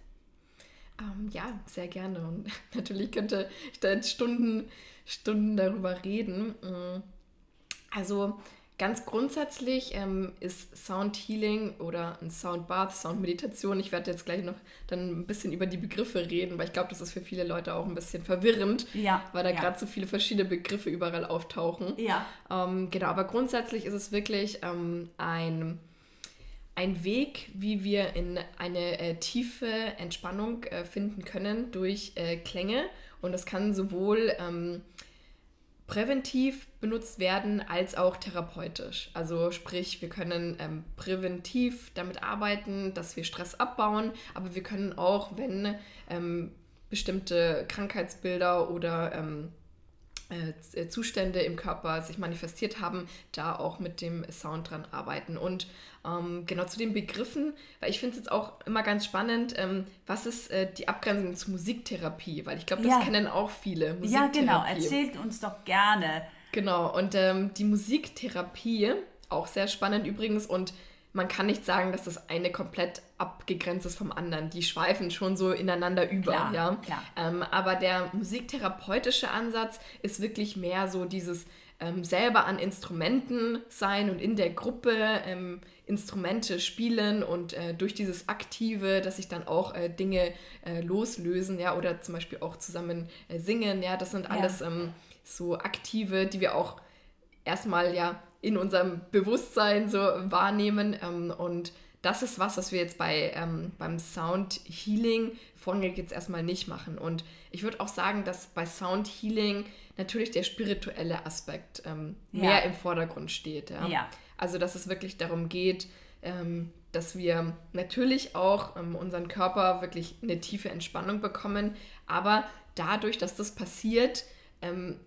Ähm, ja, sehr gerne. Und *laughs* natürlich könnte ich da jetzt Stunden, Stunden darüber reden. Mm. Also Ganz grundsätzlich ähm, ist Sound Healing oder ein Sound Bath, Sound Meditation. Ich werde jetzt gleich noch dann ein bisschen über die Begriffe reden, weil ich glaube, das ist für viele Leute auch ein bisschen verwirrend, ja, weil da ja. gerade so viele verschiedene Begriffe überall auftauchen. Ja. Ähm, genau, aber grundsätzlich ist es wirklich ähm, ein, ein Weg, wie wir in eine äh, tiefe Entspannung äh, finden können durch äh, Klänge. Und das kann sowohl ähm, präventiv benutzt werden als auch therapeutisch. Also sprich, wir können ähm, präventiv damit arbeiten, dass wir Stress abbauen, aber wir können auch, wenn ähm, bestimmte Krankheitsbilder oder ähm, äh, Zustände im Körper sich manifestiert haben, da auch mit dem Sound dran arbeiten. Und ähm, genau zu den Begriffen, weil ich finde es jetzt auch immer ganz spannend, ähm, was ist äh, die Abgrenzung zur Musiktherapie? Weil ich glaube, das ja. kennen auch viele. Ja, genau, erzählt uns doch gerne. Genau, und ähm, die Musiktherapie, auch sehr spannend übrigens, und man kann nicht sagen, dass das eine komplett abgegrenzt ist vom anderen. Die schweifen schon so ineinander über. Klar, ja? Klar. Ähm, aber der musiktherapeutische Ansatz ist wirklich mehr so dieses ähm, selber an Instrumenten sein und in der Gruppe ähm, Instrumente spielen und äh, durch dieses Aktive, dass sich dann auch äh, Dinge äh, loslösen, ja, oder zum Beispiel auch zusammen äh, singen, ja, das sind alles ja. Ähm, so Aktive, die wir auch erstmal ja in unserem Bewusstsein so wahrnehmen. Ähm, und das ist was, was wir jetzt bei, ähm, beim Sound Healing vornehmlich jetzt erstmal nicht machen. Und ich würde auch sagen, dass bei Sound Healing natürlich der spirituelle Aspekt ähm, ja. mehr im Vordergrund steht. Ja? ja. Also, dass es wirklich darum geht, ähm, dass wir natürlich auch ähm, unseren Körper wirklich eine tiefe Entspannung bekommen, aber dadurch, dass das passiert, ähm,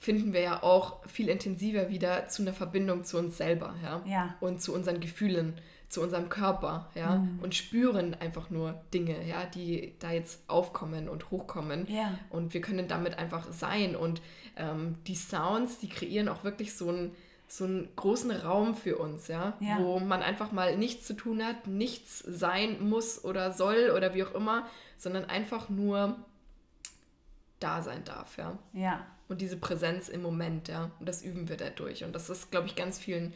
finden wir ja auch viel intensiver wieder zu einer Verbindung zu uns selber, ja, ja. und zu unseren Gefühlen, zu unserem Körper, ja, mhm. und spüren einfach nur Dinge, ja, die da jetzt aufkommen und hochkommen, ja. und wir können damit einfach sein und ähm, die Sounds, die kreieren auch wirklich so einen so einen großen Raum für uns, ja? ja, wo man einfach mal nichts zu tun hat, nichts sein muss oder soll oder wie auch immer, sondern einfach nur da sein darf, ja. Ja und diese Präsenz im Moment, ja. Und das üben wir dadurch. Und das ist, glaube ich, ganz vielen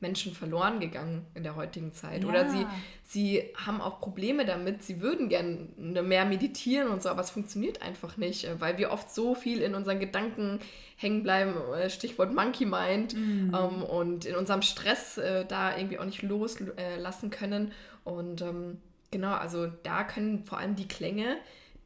Menschen verloren gegangen in der heutigen Zeit. Ja. Oder sie, sie haben auch Probleme damit, sie würden gerne mehr meditieren und so, aber es funktioniert einfach nicht, äh, weil wir oft so viel in unseren Gedanken hängen bleiben, äh, Stichwort Monkey Mind, mhm. ähm, und in unserem Stress äh, da irgendwie auch nicht loslassen können. Und ähm, genau, also da können vor allem die Klänge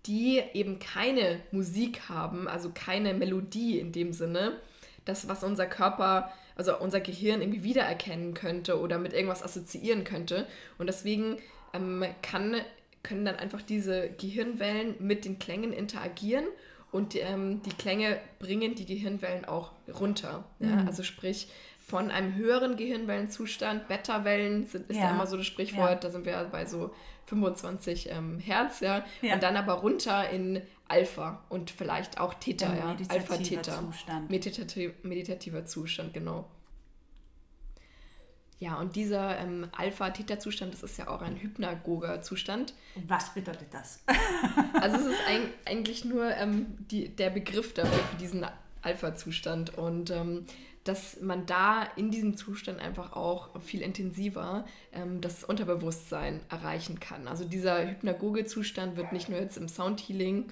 die eben keine Musik haben, also keine Melodie in dem Sinne, das, was unser Körper, also unser Gehirn irgendwie wiedererkennen könnte oder mit irgendwas assoziieren könnte. Und deswegen ähm, kann, können dann einfach diese Gehirnwellen mit den Klängen interagieren und ähm, die Klänge bringen die Gehirnwellen auch runter. Ja? Mhm. Also sprich, von einem höheren Gehirnwellenzustand, Beta-Wellen sind, ist ja. ja immer so das Sprichwort, ja. da sind wir bei so 25 ähm, Hertz, ja? ja, und dann aber runter in Alpha und vielleicht auch Theta, ja, Alpha-Theta. Meditativ, meditativer Zustand, genau. Ja, und dieser ähm, Alpha-Theta-Zustand, das ist ja auch ein hypnagoger Zustand. Was bedeutet das? *laughs* also es ist *laughs* ein, eigentlich nur ähm, die, der Begriff dafür für diesen Alpha-Zustand. Und ähm, dass man da in diesem Zustand einfach auch viel intensiver ähm, das Unterbewusstsein erreichen kann. Also dieser Hypnagoge-Zustand wird nicht nur jetzt im Soundhealing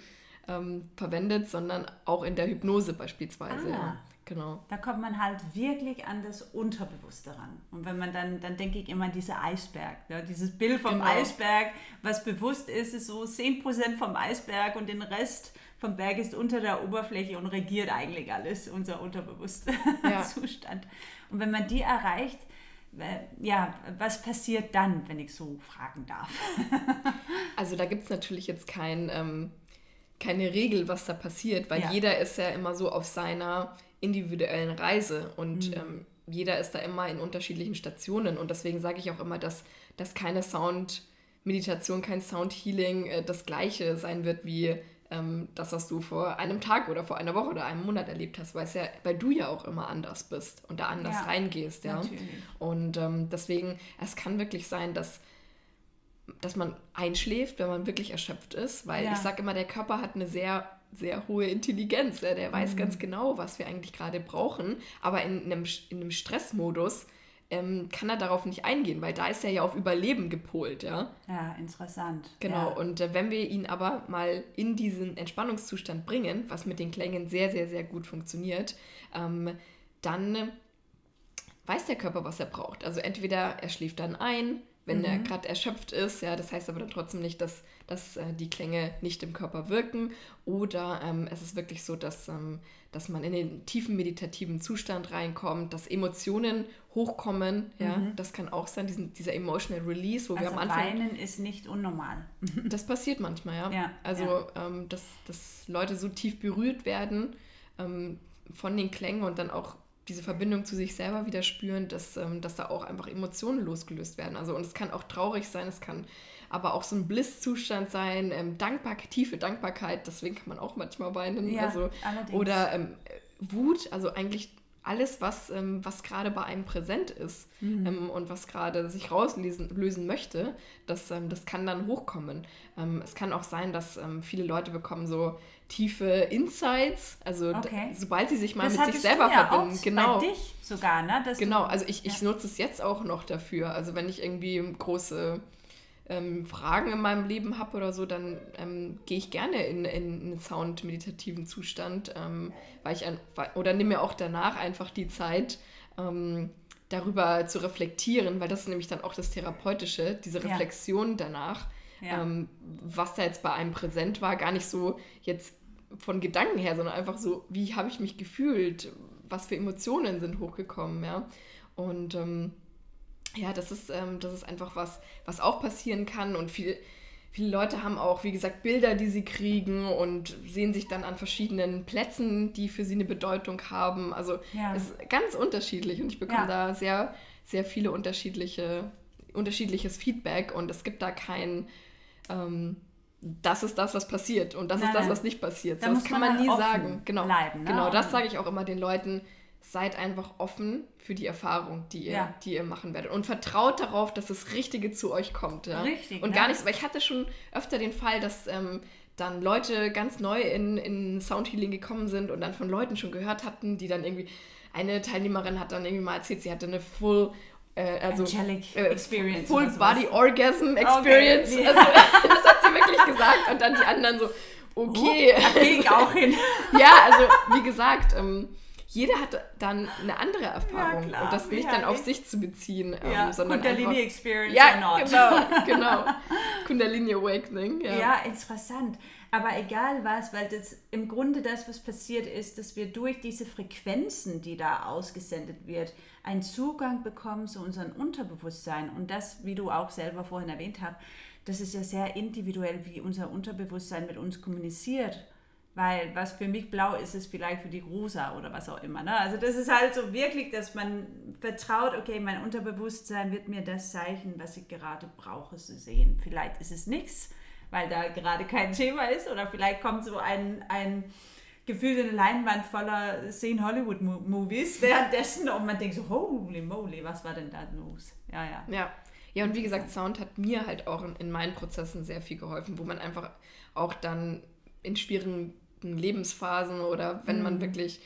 ähm, verwendet, sondern auch in der Hypnose beispielsweise. Ah. Genau. Da kommt man halt wirklich an das Unterbewusste ran. Und wenn man dann, dann denke ich immer an diese Eisberg. Ja, dieses Bild vom genau. Eisberg, was bewusst ist, ist so 10% vom Eisberg und den Rest vom Berg ist unter der Oberfläche und regiert eigentlich alles, unser unterbewusster *laughs* ja. Zustand. Und wenn man die erreicht, äh, ja, was passiert dann, wenn ich so fragen darf? *laughs* also da gibt es natürlich jetzt kein, ähm, keine Regel, was da passiert, weil ja. jeder ist ja immer so auf seiner individuellen Reise und mhm. ähm, jeder ist da immer in unterschiedlichen Stationen und deswegen sage ich auch immer, dass, dass keine Sound-Meditation, kein Sound-Healing äh, das gleiche sein wird wie ähm, das, was du vor einem Tag oder vor einer Woche oder einem Monat erlebt hast, weil, ja, weil du ja auch immer anders bist und da anders ja, reingehst. Ja? Natürlich. Und ähm, deswegen, es kann wirklich sein, dass, dass man einschläft, wenn man wirklich erschöpft ist, weil ja. ich sage immer, der Körper hat eine sehr sehr hohe Intelligenz. Ja? Der weiß mhm. ganz genau, was wir eigentlich gerade brauchen. Aber in einem, in einem Stressmodus ähm, kann er darauf nicht eingehen, weil da ist er ja auf Überleben gepolt, ja. Ja, interessant. Genau, ja. und äh, wenn wir ihn aber mal in diesen Entspannungszustand bringen, was mit den Klängen sehr, sehr, sehr gut funktioniert, ähm, dann weiß der Körper, was er braucht. Also entweder er schläft dann ein, wenn mhm. er gerade erschöpft ist. Ja, das heißt aber dann trotzdem nicht, dass, dass äh, die Klänge nicht im Körper wirken. Oder ähm, es ist wirklich so, dass, ähm, dass man in den tiefen meditativen Zustand reinkommt, dass Emotionen hochkommen. Ja, mhm. das kann auch sein, diesen, dieser emotional release, wo also wir am Anfang. Weinen ist nicht unnormal. *laughs* das passiert manchmal, ja. ja also, ja. Ähm, dass, dass Leute so tief berührt werden ähm, von den Klängen und dann auch diese Verbindung zu sich selber wieder spüren, dass, ähm, dass da auch einfach Emotionen losgelöst werden. Also und es kann auch traurig sein, es kann aber auch so ein Blisszustand sein, ähm, Dankbarkeit, tiefe Dankbarkeit, deswegen kann man auch manchmal weinen. Ja, also, oder ähm, Wut, also eigentlich alles, was, ähm, was gerade bei einem präsent ist mhm. ähm, und was gerade sich rauslösen lösen möchte, das, ähm, das kann dann hochkommen. Ähm, es kann auch sein, dass ähm, viele Leute bekommen so tiefe Insights, also okay. sobald sie sich mal das mit sich selber ja verbinden. genau. Bei dich sogar, ne? Dass genau, also ich, ich nutze es jetzt auch noch dafür. Also wenn ich irgendwie große ähm, Fragen in meinem Leben habe oder so, dann ähm, gehe ich gerne in, in einen Sound-meditativen Zustand, ähm, weil ich ein, oder nehme mir auch danach einfach die Zeit, ähm, darüber zu reflektieren, weil das ist nämlich dann auch das Therapeutische, diese Reflexion ja. danach, ja. Ähm, was da jetzt bei einem präsent war, gar nicht so jetzt von Gedanken her, sondern einfach so, wie habe ich mich gefühlt, was für Emotionen sind hochgekommen, ja. Und ähm, ja, das ist, ähm, das ist einfach was, was auch passieren kann. Und viel, viele Leute haben auch, wie gesagt, Bilder, die sie kriegen und sehen sich dann an verschiedenen Plätzen, die für sie eine Bedeutung haben. Also ja. es ist ganz unterschiedlich und ich bekomme ja. da sehr, sehr viele unterschiedliche, unterschiedliches Feedback und es gibt da kein ähm, das ist das, was passiert und das nein, ist das, was nicht passiert. Da das kann man, man nie sagen. Genau, bleiben, ne? genau das sage ich auch immer den Leuten seid einfach offen für die Erfahrung, die ihr, ja. die ihr machen werdet. Und vertraut darauf, dass das Richtige zu euch kommt. Ja? Richtig. Und ne? gar nichts, weil ich hatte schon öfter den Fall, dass ähm, dann Leute ganz neu in, in Soundhealing gekommen sind und dann von Leuten schon gehört hatten, die dann irgendwie, eine Teilnehmerin hat dann irgendwie mal erzählt, sie hatte eine Full äh, also Angelic äh, Experience. Full Body Orgasm Experience. Okay. Also, *laughs* das hat sie wirklich gesagt. Und dann die anderen so, okay. Uh, da gehe ich auch hin. *laughs* ja, also wie gesagt, ähm, jeder hat dann eine andere Erfahrung ja, und das nicht dann auf sich zu beziehen, ähm, sondern Kundalini einfach, Experience ja, or not. genau, *laughs* genau. Kundalini Awakening. Ja. ja, interessant. Aber egal was, weil das im Grunde das, was passiert ist, dass wir durch diese Frequenzen, die da ausgesendet wird, einen Zugang bekommen zu unserem Unterbewusstsein. Und das, wie du auch selber vorhin erwähnt hast, das ist ja sehr individuell, wie unser Unterbewusstsein mit uns kommuniziert weil was für mich blau ist, ist vielleicht für die rosa oder was auch immer. Ne? Also das ist halt so wirklich, dass man vertraut, okay, mein Unterbewusstsein wird mir das zeichnen, was ich gerade brauche zu sehen. Vielleicht ist es nichts, weil da gerade kein Thema ist oder vielleicht kommt so ein, ein Gefühl in eine Leinwand voller zehn Hollywood-Movies *laughs* währenddessen und man denkt so, holy moly, was war denn da los? Ja, ja. Ja. Ja, und wie gesagt, Sound hat mir halt auch in, in meinen Prozessen sehr viel geholfen, wo man einfach auch dann in schwierigen Lebensphasen oder wenn mhm. man wirklich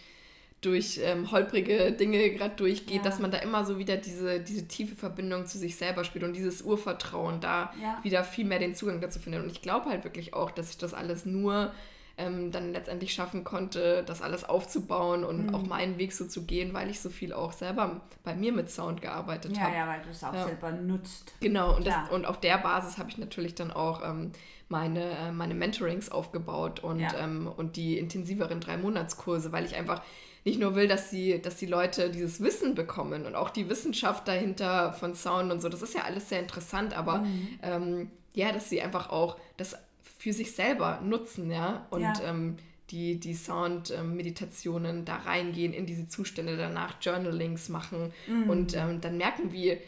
durch ähm, holprige Dinge gerade durchgeht, ja. dass man da immer so wieder diese, diese tiefe Verbindung zu sich selber spielt und dieses Urvertrauen da ja. wieder viel mehr den Zugang dazu findet. Und ich glaube halt wirklich auch, dass ich das alles nur ähm, dann letztendlich schaffen konnte, das alles aufzubauen und mhm. auch meinen Weg so zu gehen, weil ich so viel auch selber bei mir mit Sound gearbeitet habe. Ja, ja, weil du es auch ja. selber nutzt. Genau, und, das, und auf der Basis habe ich natürlich dann auch ähm, meine, äh, meine Mentorings aufgebaut und, ja. ähm, und die intensiveren drei-Monats-Kurse, weil ich einfach nicht nur will, dass die, dass die Leute dieses Wissen bekommen und auch die Wissenschaft dahinter von Sound und so, das ist ja alles sehr interessant, aber mhm. ähm, ja, dass sie einfach auch das für sich selber nutzen, ja, und ja. Ähm, die, die Sound-Meditationen da reingehen in diese Zustände, danach Journalings machen mhm. und ähm, dann merken, wie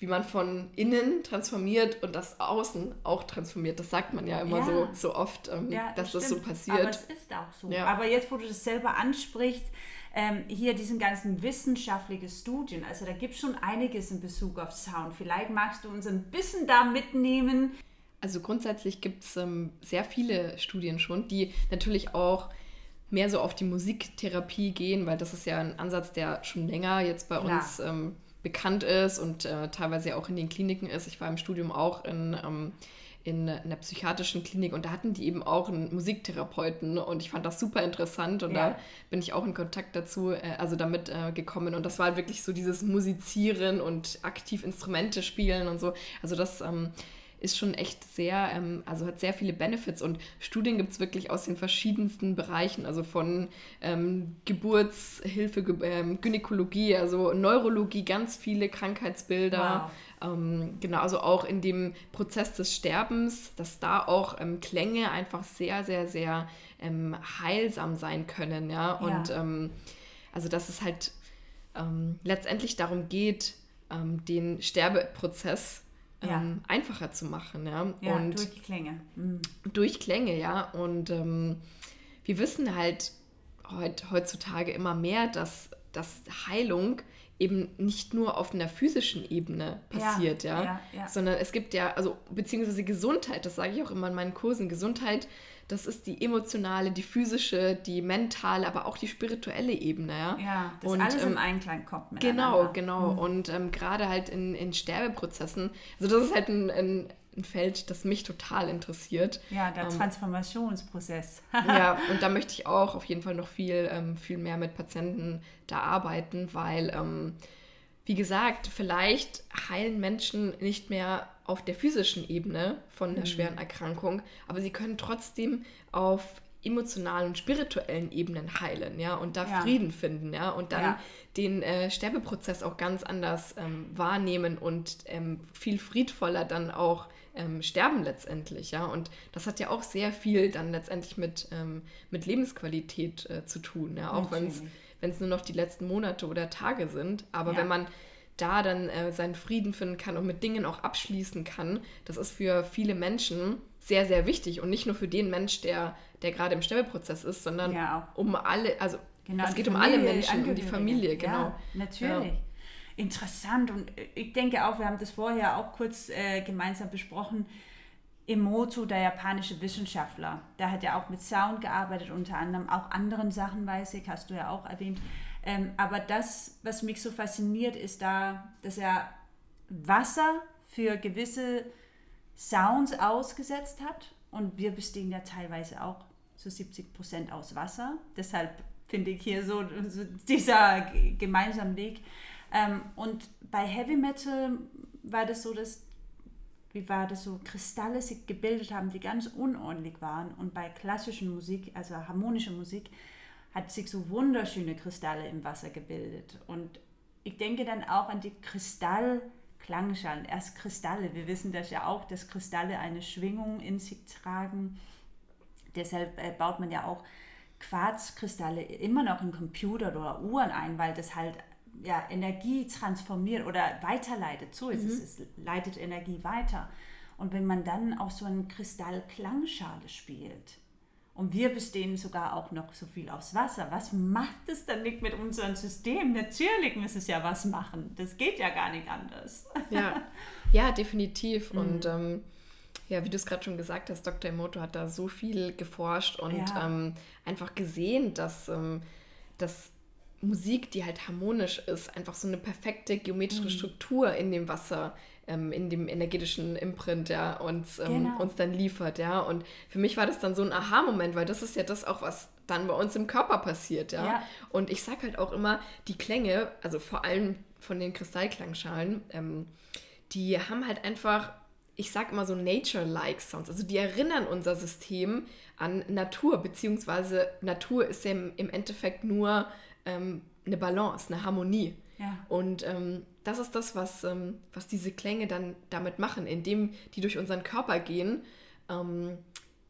wie man von innen transformiert und das Außen auch transformiert. Das sagt man ja immer ja. So, so oft, ähm, ja, das dass stimmt. das so passiert. Aber es ist auch so. Ja. Aber jetzt, wo du das selber ansprichst, ähm, hier diesen ganzen wissenschaftlichen Studien, also da gibt es schon einiges in Bezug auf Sound. Vielleicht magst du uns ein bisschen da mitnehmen. Also grundsätzlich gibt es ähm, sehr viele Studien schon, die natürlich auch mehr so auf die Musiktherapie gehen, weil das ist ja ein Ansatz, der schon länger jetzt bei Klar. uns ähm, bekannt ist und äh, teilweise auch in den Kliniken ist. Ich war im Studium auch in, ähm, in einer psychiatrischen Klinik und da hatten die eben auch einen Musiktherapeuten und ich fand das super interessant und ja. da bin ich auch in Kontakt dazu, äh, also damit äh, gekommen und das war halt wirklich so dieses Musizieren und aktiv Instrumente spielen und so. Also das ähm, ist schon echt sehr, ähm, also hat sehr viele Benefits und Studien gibt es wirklich aus den verschiedensten Bereichen, also von ähm, Geburtshilfe, ähm, Gynäkologie, also Neurologie, ganz viele Krankheitsbilder. Wow. Ähm, genau, also auch in dem Prozess des Sterbens, dass da auch ähm, Klänge einfach sehr, sehr, sehr ähm, heilsam sein können, ja. Und ja. also dass es halt letztendlich darum geht, den Sterbeprozess ja. ähm, einfacher zu machen. Ja, ja und durch Klänge. Mhm. Durch Klänge, ja. Und ähm, wir wissen halt heut, heutzutage immer mehr, dass, dass Heilung eben nicht nur auf einer physischen Ebene passiert, ja, ja? ja sondern es gibt ja, also beziehungsweise Gesundheit, das sage ich auch immer in meinen Kursen, Gesundheit das ist die emotionale, die physische, die mentale, aber auch die spirituelle Ebene. Ja, ja das und, alles ähm, im Einklang kommt Genau, genau. Mhm. Und ähm, gerade halt in, in Sterbeprozessen, also das ist halt ein, ein, ein Feld, das mich total interessiert. Ja, der ähm, Transformationsprozess. *laughs* ja, *laughs* und da möchte ich auch auf jeden Fall noch viel, ähm, viel mehr mit Patienten da arbeiten, weil, ähm, wie gesagt, vielleicht heilen Menschen nicht mehr auf der physischen Ebene von einer mhm. schweren Erkrankung, aber sie können trotzdem auf emotionalen und spirituellen Ebenen heilen, ja, und da ja. Frieden finden, ja, und dann ja. den äh, Sterbeprozess auch ganz anders ähm, wahrnehmen und ähm, viel friedvoller dann auch ähm, sterben letztendlich, ja, und das hat ja auch sehr viel dann letztendlich mit, ähm, mit Lebensqualität äh, zu tun, ja, auch wenn es nur noch die letzten Monate oder Tage sind, aber ja. wenn man da dann äh, seinen Frieden finden kann und mit Dingen auch abschließen kann, das ist für viele Menschen sehr, sehr wichtig und nicht nur für den Mensch, der, der gerade im Sterbeprozess ist, sondern ja, um alle, also genau, es geht um alle Menschen, um die Familie, genau. Ja, natürlich. Ja. Interessant und ich denke auch, wir haben das vorher auch kurz äh, gemeinsam besprochen, Emoto, der japanische Wissenschaftler, der hat ja auch mit Sound gearbeitet, unter anderem auch anderen Sachen, weiß ich, hast du ja auch erwähnt. Ähm, aber das, was mich so fasziniert, ist da, dass er Wasser für gewisse Sounds ausgesetzt hat. Und wir bestehen ja teilweise auch zu 70 Prozent aus Wasser. Deshalb finde ich hier so, so dieser gemeinsame Weg. Ähm, und bei Heavy Metal war das so, dass wie war das so, Kristalle sich gebildet haben, die ganz unordentlich waren. Und bei klassischen Musik, also harmonischer Musik, hat sich so wunderschöne Kristalle im Wasser gebildet. Und ich denke dann auch an die Kristallklangschalen. Erst Kristalle. Wir wissen das ja auch, dass Kristalle eine Schwingung in sich tragen. Deshalb äh, baut man ja auch Quarzkristalle immer noch in Computer oder Uhren ein, weil das halt ja, Energie transformiert oder weiterleitet. So ist mhm. es, es leitet Energie weiter. Und wenn man dann auf so eine Kristallklangschale spielt, und wir bestehen sogar auch noch so viel aus Wasser. Was macht es dann nicht mit unserem System? Natürlich muss es ja was machen. Das geht ja gar nicht anders. Ja, *laughs* ja definitiv. Mhm. Und ähm, ja, wie du es gerade schon gesagt hast, Dr. Emoto hat da so viel geforscht und ja. ähm, einfach gesehen, dass, ähm, dass Musik, die halt harmonisch ist, einfach so eine perfekte geometrische mhm. Struktur in dem Wasser ähm, in dem energetischen Imprint, ja, uns, ähm, genau. uns dann liefert, ja. Und für mich war das dann so ein Aha-Moment, weil das ist ja das auch, was dann bei uns im Körper passiert, ja. ja. Und ich sage halt auch immer, die Klänge, also vor allem von den Kristallklangschalen, ähm, die haben halt einfach ich sage immer so Nature-like Sounds. Also die erinnern unser System an Natur, beziehungsweise Natur ist ja im Endeffekt nur ähm, eine Balance, eine Harmonie. Ja. Und ähm, das ist das, was, ähm, was diese Klänge dann damit machen, indem die durch unseren Körper gehen. Ähm,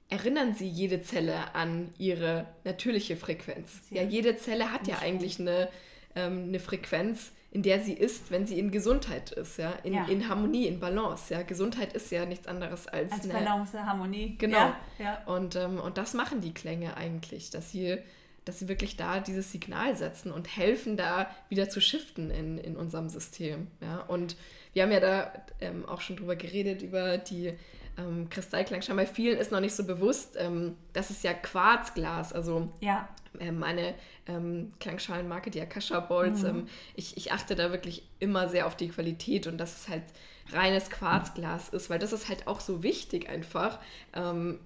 erinnern sie jede Zelle an ihre natürliche Frequenz. Ja, jede Zelle hat ja eigentlich eine, ähm, eine Frequenz, in der sie ist, wenn sie in Gesundheit ist, ja, in, ja. in Harmonie, in Balance. Ja, Gesundheit ist ja nichts anderes als, als eine, Balance, Harmonie. Genau. Ja, ja. Und, ähm, und das machen die Klänge eigentlich, dass sie dass sie wirklich da dieses Signal setzen und helfen, da wieder zu shiften in, in unserem System. Ja? Und wir haben ja da ähm, auch schon drüber geredet, über die ähm, Kristallklangschalen. Bei vielen ist noch nicht so bewusst, ähm, das ist ja Quarzglas. Also Ja. ähm, meine ähm, Klangschalenmarke, die Akasha Bowls, ähm, ich, ich achte da wirklich immer sehr auf die Qualität und dass es halt reines Quarzglas ist, weil das ist halt auch so wichtig einfach, ähm,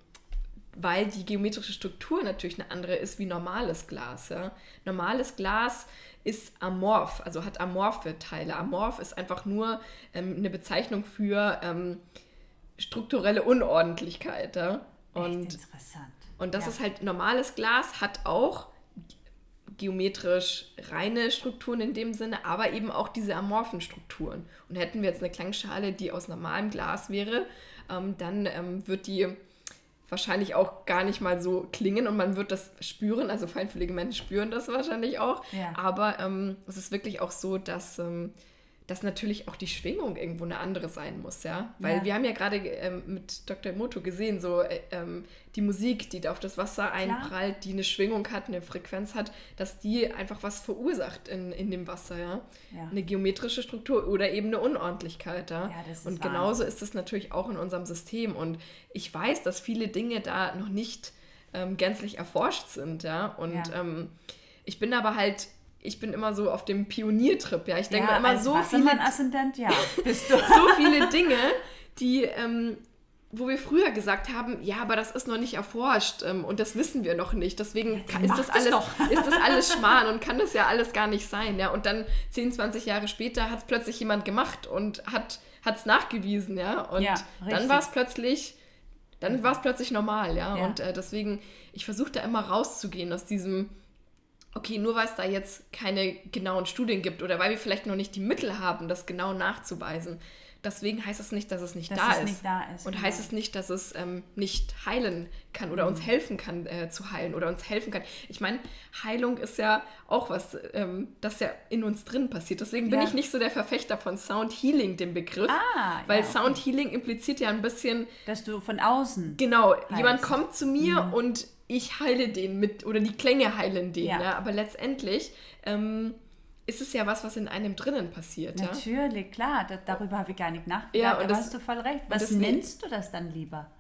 weil die geometrische Struktur natürlich eine andere ist wie normales Glas. Ja? Normales Glas ist amorph, also hat amorphe Teile. Amorph ist einfach nur ähm, eine Bezeichnung für ähm, strukturelle Unordentlichkeit. Ja? Und Echt interessant. und das ja. ist halt normales Glas, hat auch geometrisch reine Strukturen in dem Sinne, aber eben auch diese amorphen Strukturen. Und hätten wir jetzt eine Klangschale, die aus normalem Glas wäre, ähm, dann ähm, wird die wahrscheinlich auch gar nicht mal so klingen und man wird das spüren. Also feinfühlige Menschen spüren das wahrscheinlich auch. Ja. Aber ähm, es ist wirklich auch so, dass, ähm, dass natürlich auch die Schwingung irgendwo eine andere sein muss, ja. Weil Ja. wir haben ja gerade ähm, mit Dr. Moto gesehen, so äh, ähm, die Musik, die da auf das Wasser einprallt, die eine Schwingung hat, eine Frequenz hat, dass die einfach was verursacht in, in dem Wasser, ja. Ja. Eine geometrische Struktur oder eben eine Unordentlichkeit, ja. Ja, das ist Und genauso ist es natürlich auch in unserem System. Und ich weiß, dass viele Dinge da noch nicht ähm, gänzlich erforscht sind, ja. Und. Ähm, ich bin aber halt, ich bin immer so auf dem Pioniertrip, ja. Ich denke ja, immer als so viele, Wassermann-Aszendent, ja, *laughs* bist du. so viele Dinge, die, ähm, wo wir früher gesagt haben, ja, aber das ist noch nicht erforscht ähm, und das wissen wir noch nicht. Deswegen kann, ist, das alles, *laughs* ist das alles Schmarrn und kann das ja alles gar nicht sein. Ja? Und dann 10, 20 Jahre später hat es plötzlich jemand gemacht und hat es nachgewiesen, ja. Und Ja, dann war es plötzlich, dann war es plötzlich normal, ja. Ja. Und äh, deswegen, ich versuche da immer rauszugehen aus diesem, okay, nur weil es da jetzt keine genauen Studien gibt oder weil wir vielleicht noch nicht die Mittel haben, das genau nachzuweisen. Deswegen heißt es nicht, dass es nicht, Dass da, es ist. nicht da ist, Und genau. heißt es nicht, dass es ähm, nicht heilen kann oder Mhm. uns helfen kann äh, zu heilen oder uns helfen kann. Ich meine, Heilung ist ja auch was, ähm, das ja in uns drin passiert. Deswegen bin Ja. ich nicht so der Verfechter von Sound Healing, dem Begriff. Ah, weil ja, okay. Sound Healing impliziert ja ein bisschen, Dass du von außen. Genau, Heißt. jemand kommt zu mir und ich heile den mit, oder die Klänge heilen den, Ja. ja. aber letztendlich ähm, ist es ja was, was in einem drinnen passiert, ja. Natürlich, klar, da, darüber habe ich gar nicht nachgedacht, Ja, ja, und aber das- hast du voll recht. Was nennst du das dann lieber?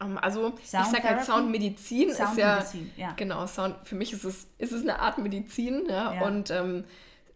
Ähm, also ich Sound sage halt? Soundmedizin ist ja, Soundmedizin, ja. genau, Sound, für mich ist es, ist es eine Art Medizin, ja, Ja. und ähm,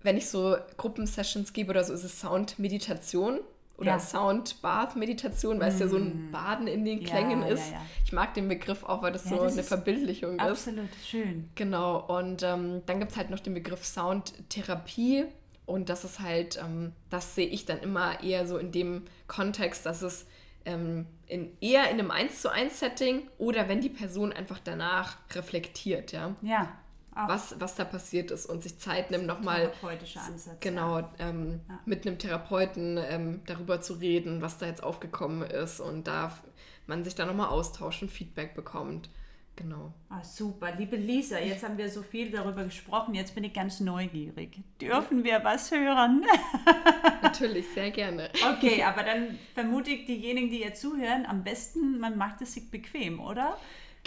wenn ich so Gruppensessions gebe oder so, ist es Soundmeditation oder Ja. Mm. Sound-Bath-Meditation, weil es ja so ein Baden in den Klängen ja, ist. ja. Ich mag den Begriff auch, weil das so das eine ist Verbildlichung ist. Absolut schön. Genau, und ähm, dann gibt es halt noch den Begriff Soundtherapie. Und das ist halt, ähm, das sehe ich dann immer eher so in dem Kontext, dass es ähm, in, eher in einem 1 zu 1 Setting oder wenn die Person einfach danach reflektiert, ja, Ja, auch was, was da passiert ist und sich Zeit nimmt, nochmal therapeutischer Ansatz. genau ähm, Ja. mit einem Therapeuten ähm, darüber zu reden, was da jetzt aufgekommen ist und da man sich da nochmal austauscht und Feedback bekommt. Genau. Ah, super, liebe Lisa, jetzt haben wir so viel darüber gesprochen, jetzt bin ich ganz neugierig. Dürfen wir was hören? *laughs* Natürlich, sehr gerne. Okay, aber dann vermute ich, diejenigen, die jetzt zuhören, am besten, man macht es sich bequem, oder?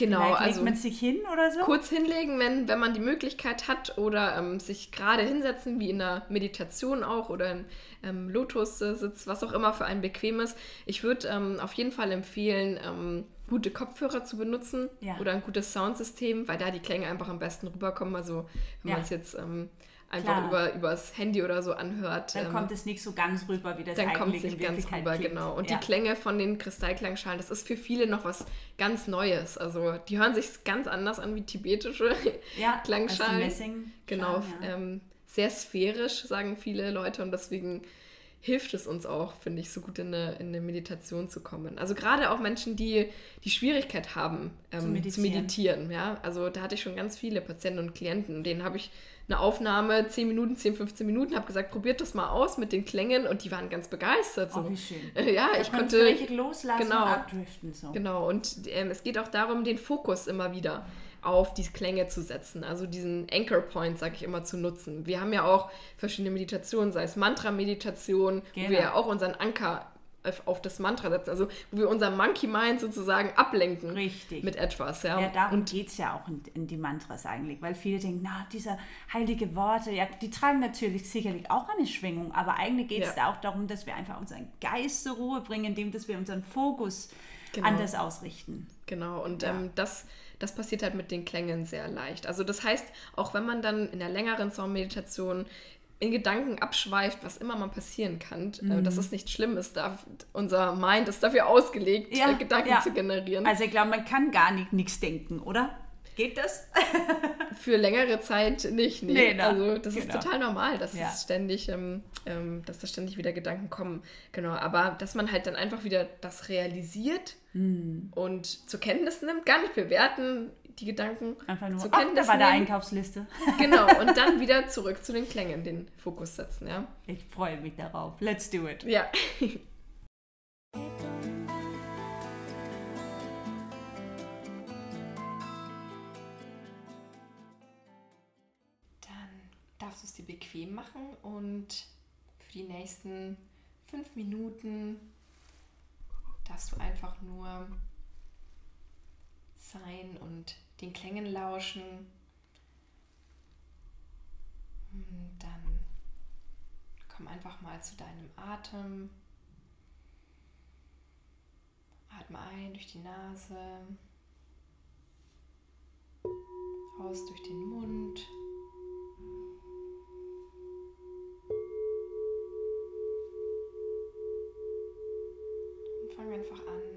Genau, Vielleicht legt also man sich hin oder so? kurz hinlegen, wenn, wenn man die Möglichkeit hat oder ähm, sich gerade hinsetzen, wie in einer Meditation auch oder im ähm, Lotus-Sitz, was auch immer für einen bequem ist. Ich würde ähm, auf jeden Fall empfehlen, ähm, gute Kopfhörer zu benutzen Ja. oder ein gutes Soundsystem, weil da die Klänge einfach am besten rüberkommen. Also wenn Ja. man es jetzt ähm, einfach Klar. über übers Handy oder so anhört. Dann ähm, kommt es nicht so ganz rüber, wie das dann kommt eigentlich es nicht ganz Wirklichkeit rüber, klingt. genau. Und ja. die Klänge von den Kristallklangschalen, das ist für viele noch was ganz Neues. Also die hören sich ganz anders an wie tibetische *laughs* ja, Klangschalen. als die Messing Genau, ja. ähm, sehr sphärisch, sagen viele Leute. Und deswegen hilft es uns auch, finde ich, so gut in eine, in eine Meditation zu kommen. Also gerade auch Menschen, die die Schwierigkeit haben, ähm, zu, meditieren. meditieren. Ja? Also da hatte ich schon ganz viele Patienten und Klienten, denen habe ich eine Aufnahme, 10 Minuten, 10, 15 Minuten, habe gesagt, probiert das mal aus mit den Klängen und die waren ganz begeistert. So. Oh, wie schön. Äh, ja, Da ich konnte... richtig loslassen genau. und abdriften. So. Genau, und ähm, es geht auch darum, den Fokus immer wieder auf die Klänge zu setzen, also diesen Anchor Point, sage ich immer, zu nutzen. Wir haben ja auch verschiedene Meditationen, sei es Mantra-Meditation, wo Genau. wir ja auch unseren Anker auf das Mantra setzen. Also wo wir unser Monkey Mind sozusagen ablenken Richtig. mit etwas. Ja, Ja, darum geht es ja auch in, in die Mantras eigentlich, weil viele denken, na, diese heilige Worte, ja, die tragen natürlich sicherlich auch eine Schwingung, aber eigentlich geht es Ja. da auch darum, dass wir einfach unseren Geist zur Ruhe bringen, indem dass wir unseren Fokus Genau. anders ausrichten. Genau, und Ja. ähm, das, das passiert halt mit den Klängen sehr leicht. Also das heißt, auch wenn man dann in einer längeren Soundmeditation in Gedanken abschweift, was immer mal passieren kann, Mhm. äh, dass es nicht schlimm ist. Da, unser Mind ist dafür ausgelegt, Ja, Gedanken ja. zu generieren. Also ich glaube, man kann gar nicht nichts denken, oder? Geht das? *laughs* Für längere Zeit nicht. Nee. Nee, ne? Also das Genau. ist total normal, dass Ja. es ständig, ähm, ähm, dass da ständig wieder Gedanken kommen. Genau, aber dass man halt dann einfach wieder das realisiert Hm. und zur Kenntnis nimmt, gar nicht bewerten, die Gedanken Einfach nur, zur oh, da Kenntnis war der. Einkaufsliste. *laughs* Genau, und dann wieder zurück zu den Klängen, den Fokus setzen, ja. Ich freue mich darauf. Let's do it. Ja. Dann darfst du es dir bequem machen und für die nächsten fünf Minuten darfst du einfach nur sein und den Klängen lauschen. Und dann komm einfach mal zu deinem Atem. Atme ein durch die Nase, aus durch den Mund. Und fang einfach an,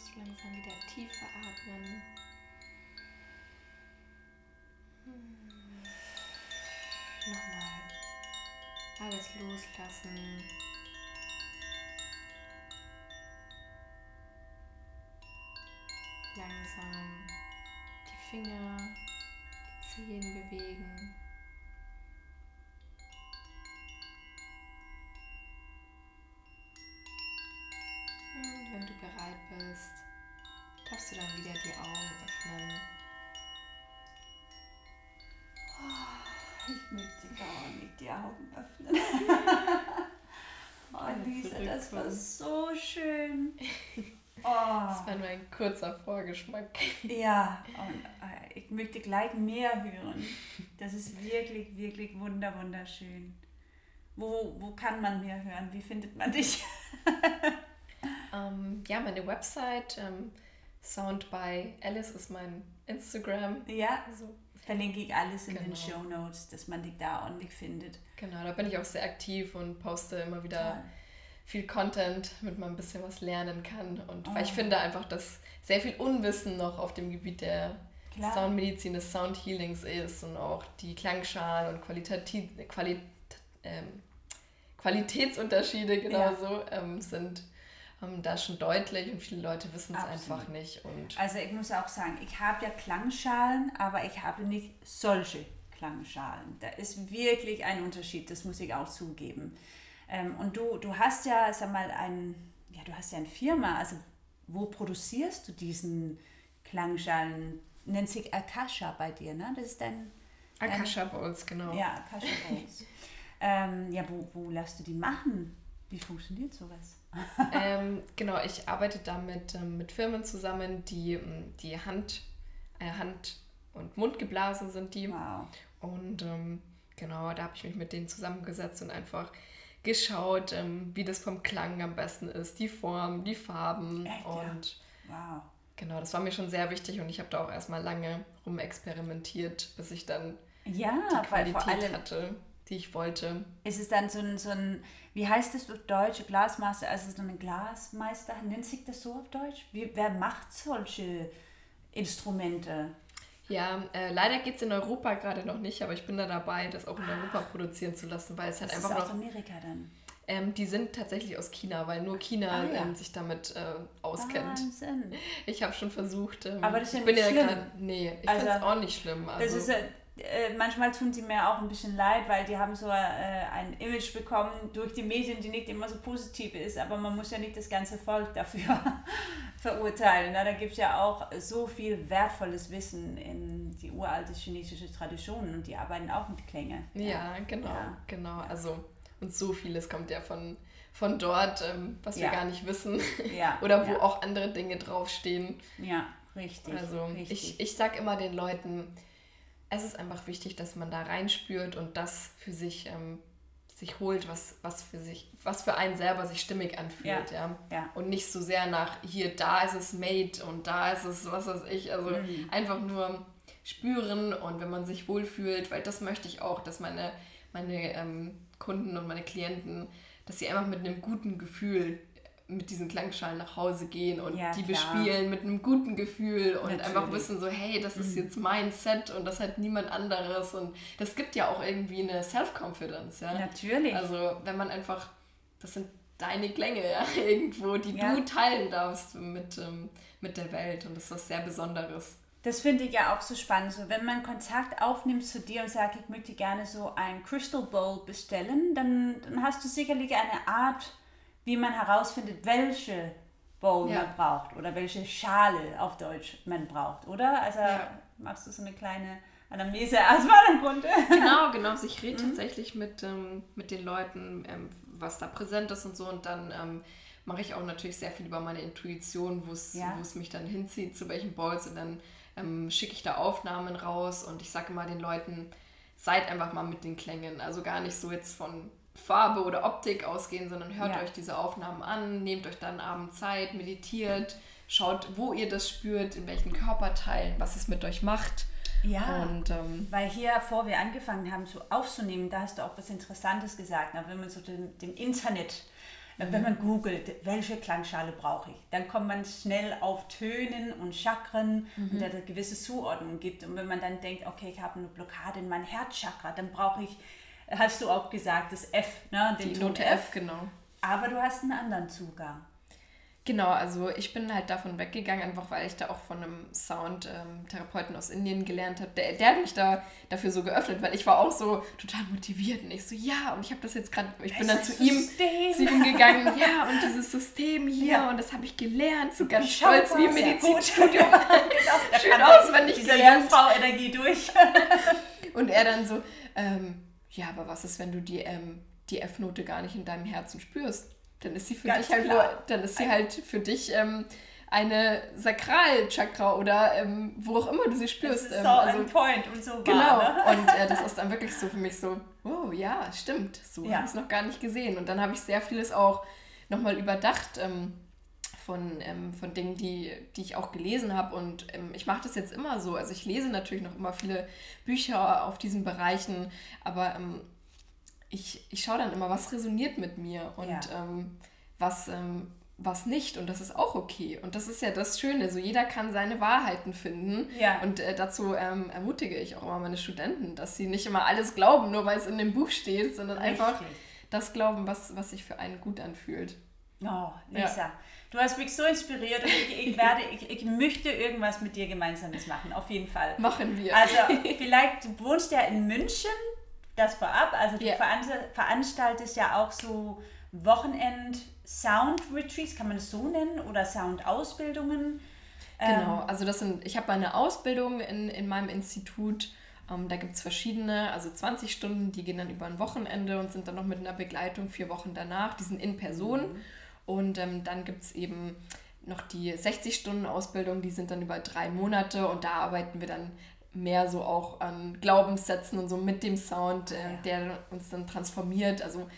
darfst du langsam wieder tiefer atmen. Hm. Nochmal. Alles loslassen. Langsam die Finger, die Zehen bewegen. Das war so schön. *laughs* Oh. Das war nur ein kurzer Vorgeschmack. Ja, und äh, ich möchte gleich mehr hören. Das ist wirklich, wirklich wunder, wunderschön. Wo, wo kann man mehr hören? Wie findet man dich? *laughs* ähm, ja, meine Website, ähm, Sound by Alice ist mein Instagram. Ja, also, verlinke ich alles in genau. den Show Notes, dass man dich da ordentlich findet. Genau, da bin ich auch sehr aktiv und poste immer wieder. Toll viel Content, damit man ein bisschen was lernen kann. Und oh. weil ich oh. finde einfach, dass sehr viel Unwissen noch auf dem Gebiet der Klar. Soundmedizin, des Soundhealings ist und auch die Klangschalen und Qualitativ, Quali, ähm, Qualitätsunterschiede genauso ja. ähm, sind ähm, da schon deutlich und viele Leute wissen es einfach nicht. Und also ich muss auch sagen, ich habe ja Klangschalen, aber ich habe nicht solche Klangschalen. Da ist wirklich ein Unterschied, das muss ich auch zugeben. Ähm, und du, du hast ja, sag mal, ein, ja, du hast ja eine Firma, also wo produzierst du diesen Klangschalen? Nennt sich Akasha bei dir, ne? Das ist dein... Akasha Bowls, genau. Ja, Akasha Bowls. *laughs* ähm, ja, wo, wo lässt du die machen? Wie funktioniert sowas? *laughs* ähm, genau, ich arbeite da mit, ähm, mit Firmen zusammen, die, ähm, die Hand, äh, Hand und Mund geblasen sind die. Wow. Und ähm, genau, da habe ich mich mit denen zusammengesetzt und einfach geschaut, ähm, wie das vom Klang am besten ist, die Form, die Farben Echt, und ja. wow. Genau, das war mir schon sehr wichtig und ich habe da auch erstmal lange rumexperimentiert, bis ich dann ja, die Qualität hatte, die ich wollte. Ist es dann so ein, so ein wie heißt das auf Deutsch, Glasmeister, also so ein Glasmeister, nennt sich das so auf Deutsch? Wie, wer macht solche Instrumente? Ja, äh, leider geht es in Europa gerade noch nicht, aber ich bin da dabei, das auch in Europa produzieren zu lassen, weil es halt einfach noch. aus Amerika dann? Ähm, die sind tatsächlich aus China, weil nur China ah, ja. ähm, sich damit äh, auskennt. Wahnsinn. Ich habe schon versucht. Ähm, aber das ist ja ich bin nicht ja schlimm. Grad, nee, ich also, finde es auch nicht schlimm. Also, das ist ja, äh, manchmal tun sie mir auch ein bisschen leid, weil die haben so äh, ein Image bekommen durch die Medien, die nicht immer so positiv ist, aber man muss ja nicht das ganze Volk *laughs* dafür verurteilen. Na, da gibt es ja auch so viel wertvolles Wissen in die uralte chinesische Tradition und die arbeiten auch mit Klänge. Ja, ja genau, ja. genau. Also und so vieles kommt ja von, von dort, ähm, was ja. wir gar nicht wissen. *laughs* Oder wo auch andere Dinge draufstehen. Ja, richtig. Also richtig. ich, ich sag immer den Leuten, es ist einfach wichtig, dass man da reinspürt und das für sich ähm, sich holt, was, was für sich, was für einen selber sich stimmig anfühlt, ja. ja. ja. Und nicht so sehr nach hier, da ist es made und da ist es, was weiß ich. Also mhm. einfach nur spüren und wenn man sich wohlfühlt, weil das möchte ich auch, dass meine, meine ähm, Kunden und meine Klienten, dass sie einfach mit einem guten Gefühl mit diesen Klangschalen nach Hause gehen und ja, die klar. bespielen mit einem guten Gefühl und Natürlich. einfach wissen so, hey, das ist mhm. jetzt mein Set und das hat niemand anderes und das gibt ja auch irgendwie eine Self-Confidence, ja. Natürlich. Also wenn man einfach, das sind deine Klänge, ja, *laughs* irgendwo, die ja. du teilen darfst mit, ähm, mit der Welt und das ist was sehr Besonderes. Das finde ich ja auch so spannend. So, wenn man Kontakt aufnimmt zu dir und sagt, ich möchte gerne so ein Crystal Bowl bestellen, dann, dann hast du sicherlich eine Art wie man herausfindet, welche Bowl ja. man braucht oder welche Schale auf Deutsch man braucht, oder? Also ja. machst du so eine kleine Anamnese erstmal im Grunde. Genau, genau. Also ich *laughs* rede mhm. tatsächlich mit, ähm, mit den Leuten, ähm, was da präsent ist und so und dann ähm, mache ich auch natürlich sehr viel über meine Intuition, wo es ja. mich dann hinzieht, zu welchen Bowls und dann ähm, schicke ich da Aufnahmen raus und ich sage immer den Leuten, seid einfach mal mit den Klängen. Also gar nicht so jetzt von Farbe oder Optik ausgehen, sondern hört ja. euch diese Aufnahmen an, nehmt euch dann Abend Zeit, meditiert, schaut, wo ihr das spürt, in welchen Körperteilen, was es mit euch macht. Ja, und, ähm, weil hier, vor wir angefangen haben, so aufzunehmen, da hast du auch was Interessantes gesagt. Na, wenn man so dem, dem Internet Wenn man googelt, welche Klangschale brauche ich, dann kommt man schnell auf Tönen und Chakren mhm. und da eine gewisse Zuordnung gibt. Und wenn man dann denkt, okay, ich habe eine Blockade in meinem Herzchakra, dann brauche ich, hast du auch gesagt, das F, ne? Den Die Note F, F, genau. Aber du hast einen anderen Zugang. Genau, also ich bin halt davon weggegangen, einfach weil ich da auch von einem Soundtherapeuten aus Indien gelernt habe. Der, der hat mich da dafür so geöffnet, weil ich war auch so total motiviert und ich so, ja, und ich habe das jetzt gerade, ich bin dann zu ihm, zu ihm gegangen, *laughs* ja, und dieses System hier ja. und das habe ich gelernt, so ganz Schau stolz wie im Medizinstudium. *laughs* genau, Schön auswendig dieser gelernt. Jungfrau-Energie durch. *laughs* und er dann so, ähm, ja, aber was ist, wenn du die, ähm, die F-Note gar nicht in deinem Herzen spürst? dann ist sie für Ganz dich halt nur, dann ist sie halt für dich ähm, eine Sakralchakra oder ähm, wo auch immer du sie spürst. Das ist ähm, so also, ein Point und so Genau. War, ne? *laughs* Und äh, das ist dann wirklich so für mich so, oh ja, stimmt, so ja. habe ich es noch gar nicht gesehen. Und dann habe ich sehr vieles auch nochmal überdacht ähm, von, ähm, von Dingen, die, die ich auch gelesen habe. Und ähm, ich mache das jetzt immer so. Also ich lese natürlich noch immer viele Bücher auf diesen Bereichen, aber ähm, ich, ich schaue dann immer, was resoniert mit mir und ja. ähm, was, ähm, was nicht. Und das ist auch okay. Und das ist ja das Schöne. So jeder kann seine Wahrheiten finden. Ja. Und äh, dazu ähm, ermutige ich auch immer meine Studenten, dass sie nicht immer alles glauben, nur weil es in dem Buch steht, sondern Richtig. einfach das glauben, was, was sich für einen gut anfühlt. Oh, Lisa. Ja. Du hast mich so inspiriert und ich, ich werde, ich, ich, möchte irgendwas mit dir Gemeinsames machen, auf jeden Fall. Machen wir. Also *laughs* vielleicht, du wohnst ja in München das vorab. Also du yeah. veranstaltest ja auch so Wochenend-Sound-Retreats, kann man das so nennen? Oder Sound-Ausbildungen? Genau, ähm, also das sind, ich habe meine Ausbildung in, in meinem Institut. Ähm, da gibt es verschiedene, also 20 Stunden, die gehen dann über ein Wochenende und sind dann noch mit einer Begleitung vier Wochen danach. Die sind in Person. Mhm. Und ähm, dann gibt es eben noch die 60-Stunden-Ausbildung, die sind dann über drei Monate und da arbeiten wir dann mehr so auch an Glaubenssätzen und so mit dem Sound, äh, der uns dann transformiert. Also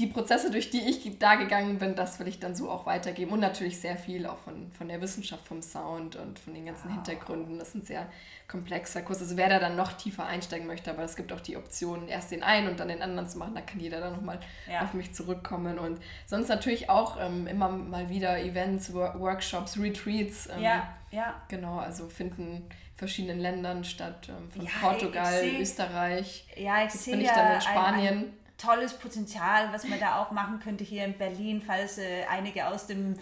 die Prozesse, durch die ich da gegangen bin, das will ich dann so auch weitergeben. Und natürlich sehr viel auch von, von der Wissenschaft, vom Sound und von den ganzen wow. Hintergründen. Das ist ein sehr komplexer Kurs. Also wer da dann noch tiefer einsteigen möchte, aber es gibt auch die Option, erst den einen und dann den anderen zu machen. Da kann jeder dann nochmal ja. auf mich zurückkommen. Und sonst natürlich auch ähm, immer mal wieder Events, Workshops, Retreats. Ähm, ja, ja. Genau, also finden verschiedenen Ländern statt, ähm, von ja, Portugal, seh, Österreich. Ja, ich sehe bin ich dann in Spanien. Ein, ein tolles Potenzial, was man da auch machen könnte hier in Berlin, falls äh, einige aus dem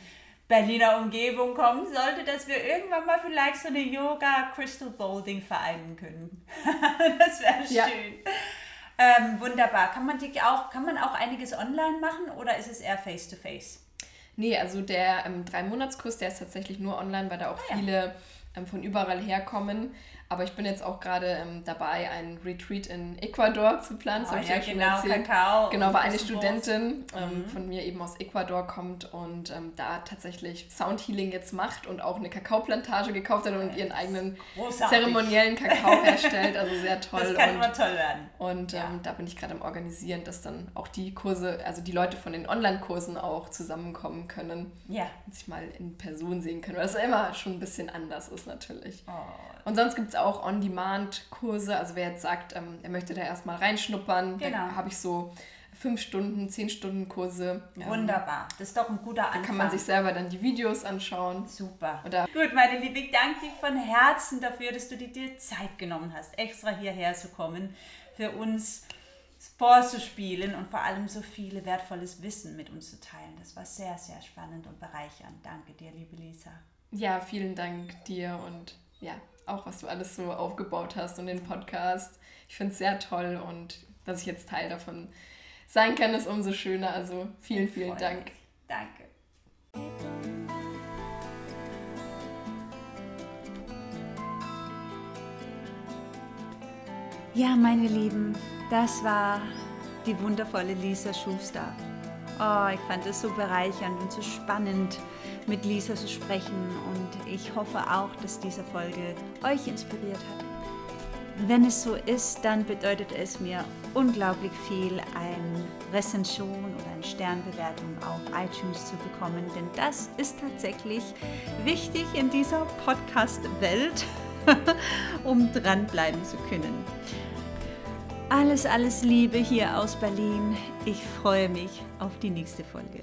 Berliner Umgebung kommen sollte, dass wir irgendwann mal vielleicht so eine Yoga Crystal Bowling vereinen können. *laughs* das wäre schön. Ja. Ähm, wunderbar. Kann man, die auch, kann man auch einiges online machen oder ist es eher face-to-face? -face? Nee, also der ähm, Drei-Monats-Kurs, der ist tatsächlich nur online, weil da auch ah, viele ja ähm, von überall herkommen. Aber ich bin jetzt auch gerade ähm, dabei, einen Retreat in Ecuador zu planen. Oh, ja, genau. Kakao. Genau, weil eine Studentin ähm, mhm. von mir eben aus Ecuador kommt und ähm, da tatsächlich Soundhealing jetzt macht und auch eine Kakaoplantage gekauft hat und ihren eigenen Großartig. zeremoniellen Kakao herstellt. Also sehr *laughs* toll. Das kann und, immer toll werden. Und ja. Ähm, da bin ich gerade am Organisieren, dass dann auch die Kurse, also die Leute von den Online-Kursen auch zusammenkommen können. Ja. Und sich mal in Person sehen können, weil das immer schon ein bisschen anders ist natürlich. Oh. Und sonst gibt es auch On-Demand-Kurse. Also wer jetzt sagt, ähm, er möchte da erstmal reinschnuppern, genau. da habe ich so fünf Stunden, zehn Stunden Kurse. Wunderbar, das ist doch ein guter Anfang. Da kann man sich selber dann die Videos anschauen. Super. Oder Gut, meine Liebe, ich danke dir von Herzen dafür, dass du dir Zeit genommen hast, extra hierher zu kommen, für uns vorzuspielen und vor allem so viele wertvolles Wissen mit uns zu teilen. Das war sehr, sehr spannend und bereichernd. Danke dir, liebe Lisa. Ja, vielen Dank dir und ja, auch was du alles so aufgebaut hast und den Podcast. Ich finde es sehr toll und dass ich jetzt Teil davon sein kann, ist umso schöner. Also vielen, vielen Dank. Danke. Ja, meine Lieben, das war die wundervolle Lisa Schuster. Oh, ich fand es so bereichernd und so spannend, mit Lisa zu sprechen und ich hoffe auch, dass diese Folge euch inspiriert hat. Wenn es so ist, dann bedeutet es mir unglaublich viel, eine Rezension oder eine Sternbewertung auf iTunes zu bekommen, denn das ist tatsächlich wichtig in dieser Podcast-Welt, *laughs* um dranbleiben zu können. Alles, alles Liebe hier aus Berlin. Ich freue mich auf die nächste Folge.